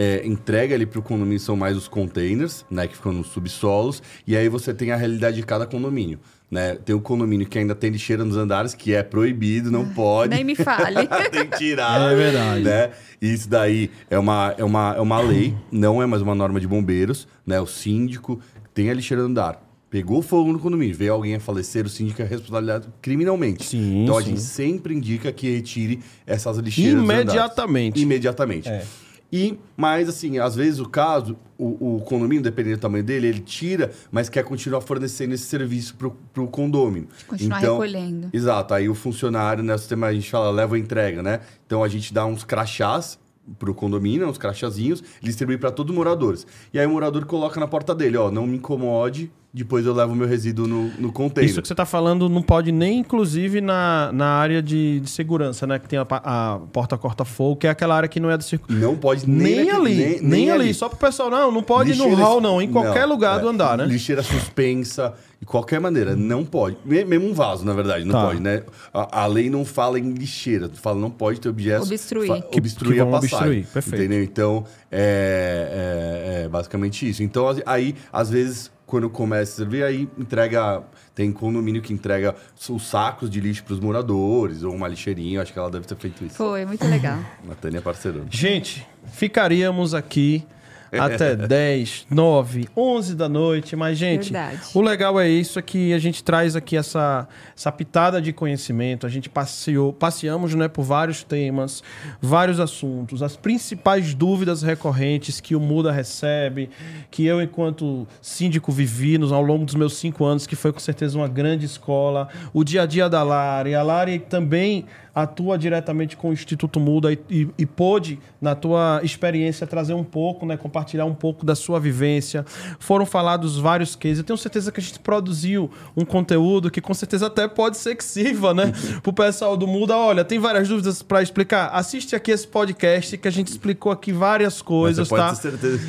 é, entrega ali para o condomínio são mais os containers, né? Que ficam nos subsolos. E aí você tem a realidade de cada condomínio. Né? Tem o condomínio que ainda tem lixeira nos andares, que é proibido, não pode. Nem me fale. tem que tirar. É verdade. Né? Isso daí é uma, é, uma, é uma lei, não é mais uma norma de bombeiros. Né? O síndico tem a lixeira no andar. Pegou fogo no condomínio, veio alguém a falecer, o síndico é responsabilizado criminalmente. Sim, então a sim. gente sempre indica que retire essas lixeiras. Imediatamente. Imediatamente. É. E, mas assim, às vezes o caso, o, o condomínio, dependendo do tamanho dele, ele tira, mas quer continuar fornecendo esse serviço pro, pro condomínio. Continuar recolhendo. Exato. Aí o funcionário, né, o sistema, a gente fala, leva a entrega, né? Então a gente dá uns crachás pro condomínio, uns crachazinhos, distribui para todos os moradores. E aí o morador coloca na porta dele, ó, não me incomode, depois eu levo o meu resíduo no, no container. Isso que você está falando não pode nem, inclusive, na, na área de, de segurança, né? Que tem a, a porta corta-fogo, que é aquela área que não é do circuito. Não pode Nem, nem, ali, nem, ali. Só pro pessoal, não, não pode ir no Lixeira- hall, não. Em qualquer não, lugar é. do andar, né? Lixeira suspensa, de qualquer maneira, não pode. Me- Mesmo um vaso, na verdade, não Tá. pode, né? A, a lei não fala em lixeira, fala não pode ter objetos... Obstruir. fa- Que- obstruir que a passagem. obstruir, perfeito. Entendeu? Então, é, é- é basicamente isso. Então, aí, às vezes, quando começa a servir, aí entrega... Tem condomínio que entrega os sacos de lixo para os moradores, ou uma lixeirinha, acho que ela deve ter feito isso. Foi, muito legal. A Tânia é parceirona. Gente, ficaríamos aqui até 10, 9, 11 da noite, mas, gente, Verdade. o legal é isso, é que a gente traz aqui essa, essa pitada de conhecimento, a gente passeou, passeamos né, por vários temas, vários assuntos, as principais dúvidas recorrentes que o Muda recebe, que eu, enquanto síndico, vivi nos, ao longo dos meus cinco anos, que foi com certeza uma grande escola, o dia a dia da Lari, a Lari também atua diretamente com o Instituto Muda e, e, e pôde, na tua experiência, trazer um pouco, né, compartilhar um pouco da sua vivência. Foram falados vários cases. Eu tenho certeza que a gente produziu um conteúdo que com certeza até pode ser que sirva, né, pro pessoal do Muda. Olha, tem várias dúvidas para explicar. Assiste aqui esse podcast que a gente explicou aqui várias coisas, tá?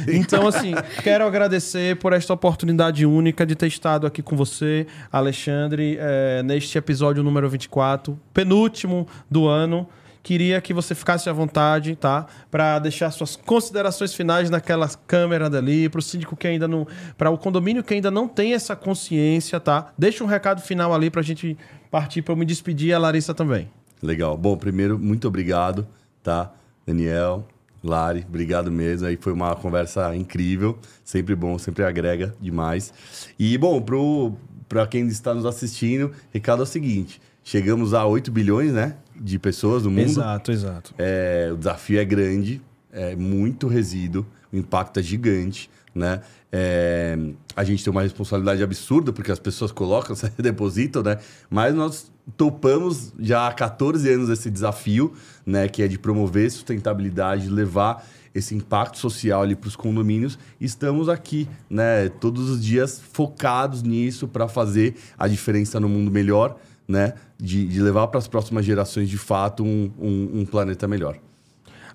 Então, assim, quero agradecer por esta oportunidade única de ter estado aqui com você, Alexandre, eh, neste episódio número 24, penúltimo do ano. Queria que você ficasse à vontade, tá? Para deixar suas considerações finais naquela câmera dali, para o síndico que ainda não. Para o condomínio que ainda não tem essa consciência, tá? Deixa um recado final ali para a gente partir para eu me despedir e a Larissa também. Legal. Bom, primeiro, muito obrigado, tá? Daniel, Lari, obrigado mesmo. Aí foi uma conversa incrível. Sempre bom, sempre agrega demais. E, bom, pro, pra quem está nos assistindo, recado é o seguinte: chegamos a 8 bilhões, né? De pessoas no mundo. Exato, exato. É, o desafio é grande, é muito resíduo, o impacto é gigante, né? É, a gente tem uma responsabilidade absurda, porque as pessoas colocam, depositam, né? Mas nós topamos já há 14 anos esse desafio, né? Que é de promover sustentabilidade, levar esse impacto social ali para os condomínios. Estamos aqui, né? Todos os dias focados nisso para fazer a diferença no mundo melhor, né? De, de levar para as próximas gerações, de fato, um, um, um planeta melhor.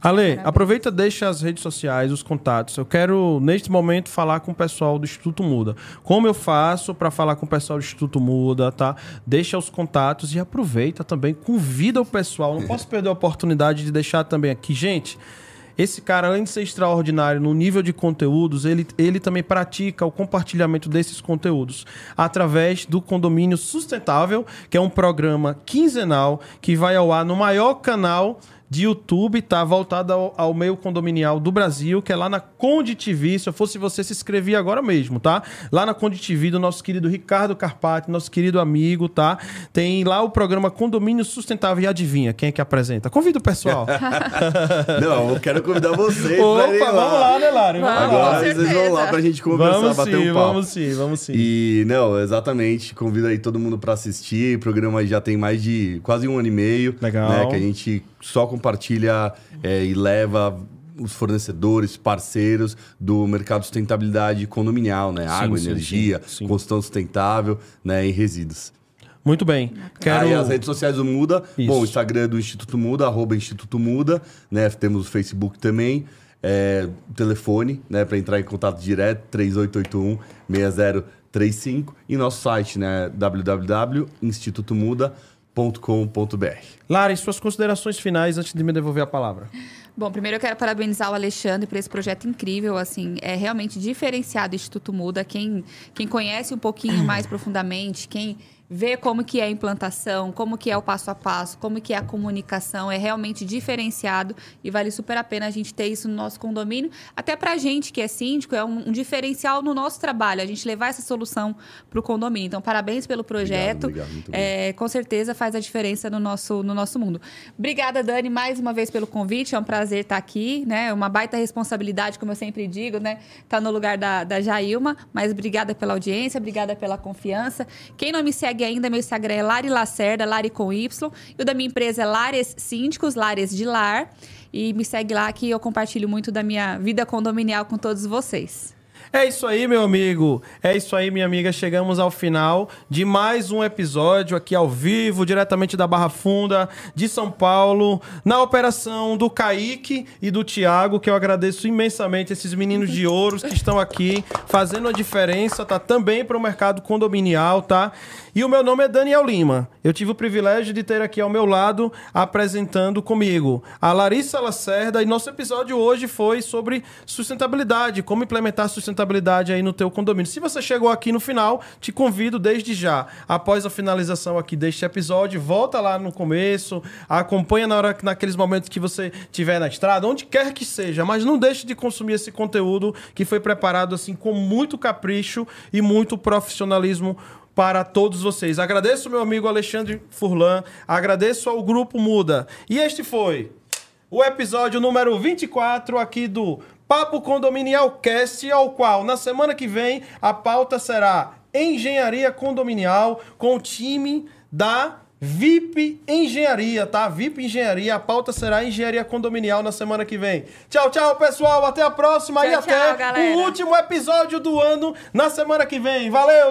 Ale, aproveita, deixa as redes sociais, os contatos. Eu quero, neste momento, falar com o pessoal do Instituto Muda. Como eu faço para falar com o pessoal do Instituto Muda, tá? Deixa os contatos e aproveita também, convida o pessoal. Não posso perder a oportunidade de deixar também aqui. Gente, esse cara, além de ser extraordinário no nível de conteúdos, ele, ele também pratica o compartilhamento desses conteúdos através do Condomínio Sustentável, que é um programa quinzenal que vai ao ar no maior canal de YouTube, tá voltado ao, ao, meio condominial do Brasil, que é lá na Conde TV. Se eu fosse você, se inscrevia agora mesmo, tá? Lá na Conde TV, do nosso querido Ricardo Carpati, nosso querido amigo, tá? Tem lá o programa Condomínio Sustentável e adivinha quem é que apresenta? Convida o pessoal. Não, eu quero convidar vocês. Opa, lá. vamos lá, né, Lário? Vamos. Agora vocês vão certeza. lá pra gente conversar, Vamos bater sim, um papo. vamos sim, vamos sim. E, não, exatamente. Convido aí todo mundo para assistir. O programa aí já tem mais de quase um ano e meio. Legal. Né, que a gente só compartilha é, e leva os fornecedores, parceiros do mercado de sustentabilidade condominial, né? Água, sim, energia, sim, sim. construção sustentável né? e resíduos. Muito bem. Quero... Aí as redes sociais do Muda. Isso. Bom, o Instagram do Instituto Muda, arroba Instituto Muda, né? Temos o Facebook também. É, o telefone, né? Para entrar em contato direto, 3881 6035. E nosso site, né? www.institutomuda.com.br. Lari, suas considerações finais antes de me devolver a palavra. Bom, primeiro eu quero parabenizar o Alexandre por esse projeto incrível, assim, é realmente diferenciado o Instituto Muda. Quem, quem conhece um pouquinho mais profundamente, quem vê como que é a implantação, como que é o passo a passo, como que é a comunicação, é realmente diferenciado e vale super a pena a gente ter isso no nosso condomínio. Até pra gente que é síndico, é um, um diferencial no nosso trabalho, a gente levar essa solução pro condomínio. Então, parabéns pelo projeto. obrigado, bom. É, com certeza faz a diferença no nosso, no nosso mundo. Obrigada, Dani, mais uma vez pelo convite. É um prazer estar aqui, né? Uma baita responsabilidade, como eu sempre digo, né? Tá no lugar da, da Jailma, mas obrigada pela audiência, obrigada pela confiança. Quem não me segue ainda, meu Instagram é Lari Lacerda, Lari com Y. E o da minha empresa é Lares Síndicos, Lares de Lar. E me segue lá que eu compartilho muito da minha vida condominial com todos vocês. É isso aí, meu amigo. É isso aí, minha amiga. Chegamos ao final de mais um episódio aqui ao vivo, diretamente da Barra Funda de São Paulo, na operação do Kaique e do Tiago, que eu agradeço imensamente esses meninos de ouros que estão aqui fazendo a diferença, tá? Também para o mercado condominial, tá? E o meu nome é Daniel Lima. Eu tive o privilégio de ter aqui ao meu lado, apresentando comigo, a Larissa Lacerda. E nosso episódio hoje foi sobre sustentabilidade, como implementar sustentabilidade aí no teu condomínio. Se você chegou aqui no final, te convido desde já, após a finalização aqui deste episódio, volta lá no começo, acompanha na hora, naqueles momentos que você estiver na estrada, onde quer que seja, mas não deixe de consumir esse conteúdo que foi preparado assim com muito capricho e muito profissionalismo para todos vocês. Agradeço meu amigo Alexandre Furlan, agradeço ao Grupo Muda. E este foi o episódio número 24 aqui do Papo Condominial Cast, ao qual na semana que vem a pauta será Engenharia Condominial com o time da VIP Engenharia, tá? VIP Engenharia, a pauta será Engenharia Condominial na semana que vem. Tchau, tchau, pessoal, até a próxima Tchau, e tchau, até galera. o último episódio do ano na semana que vem. Valeu!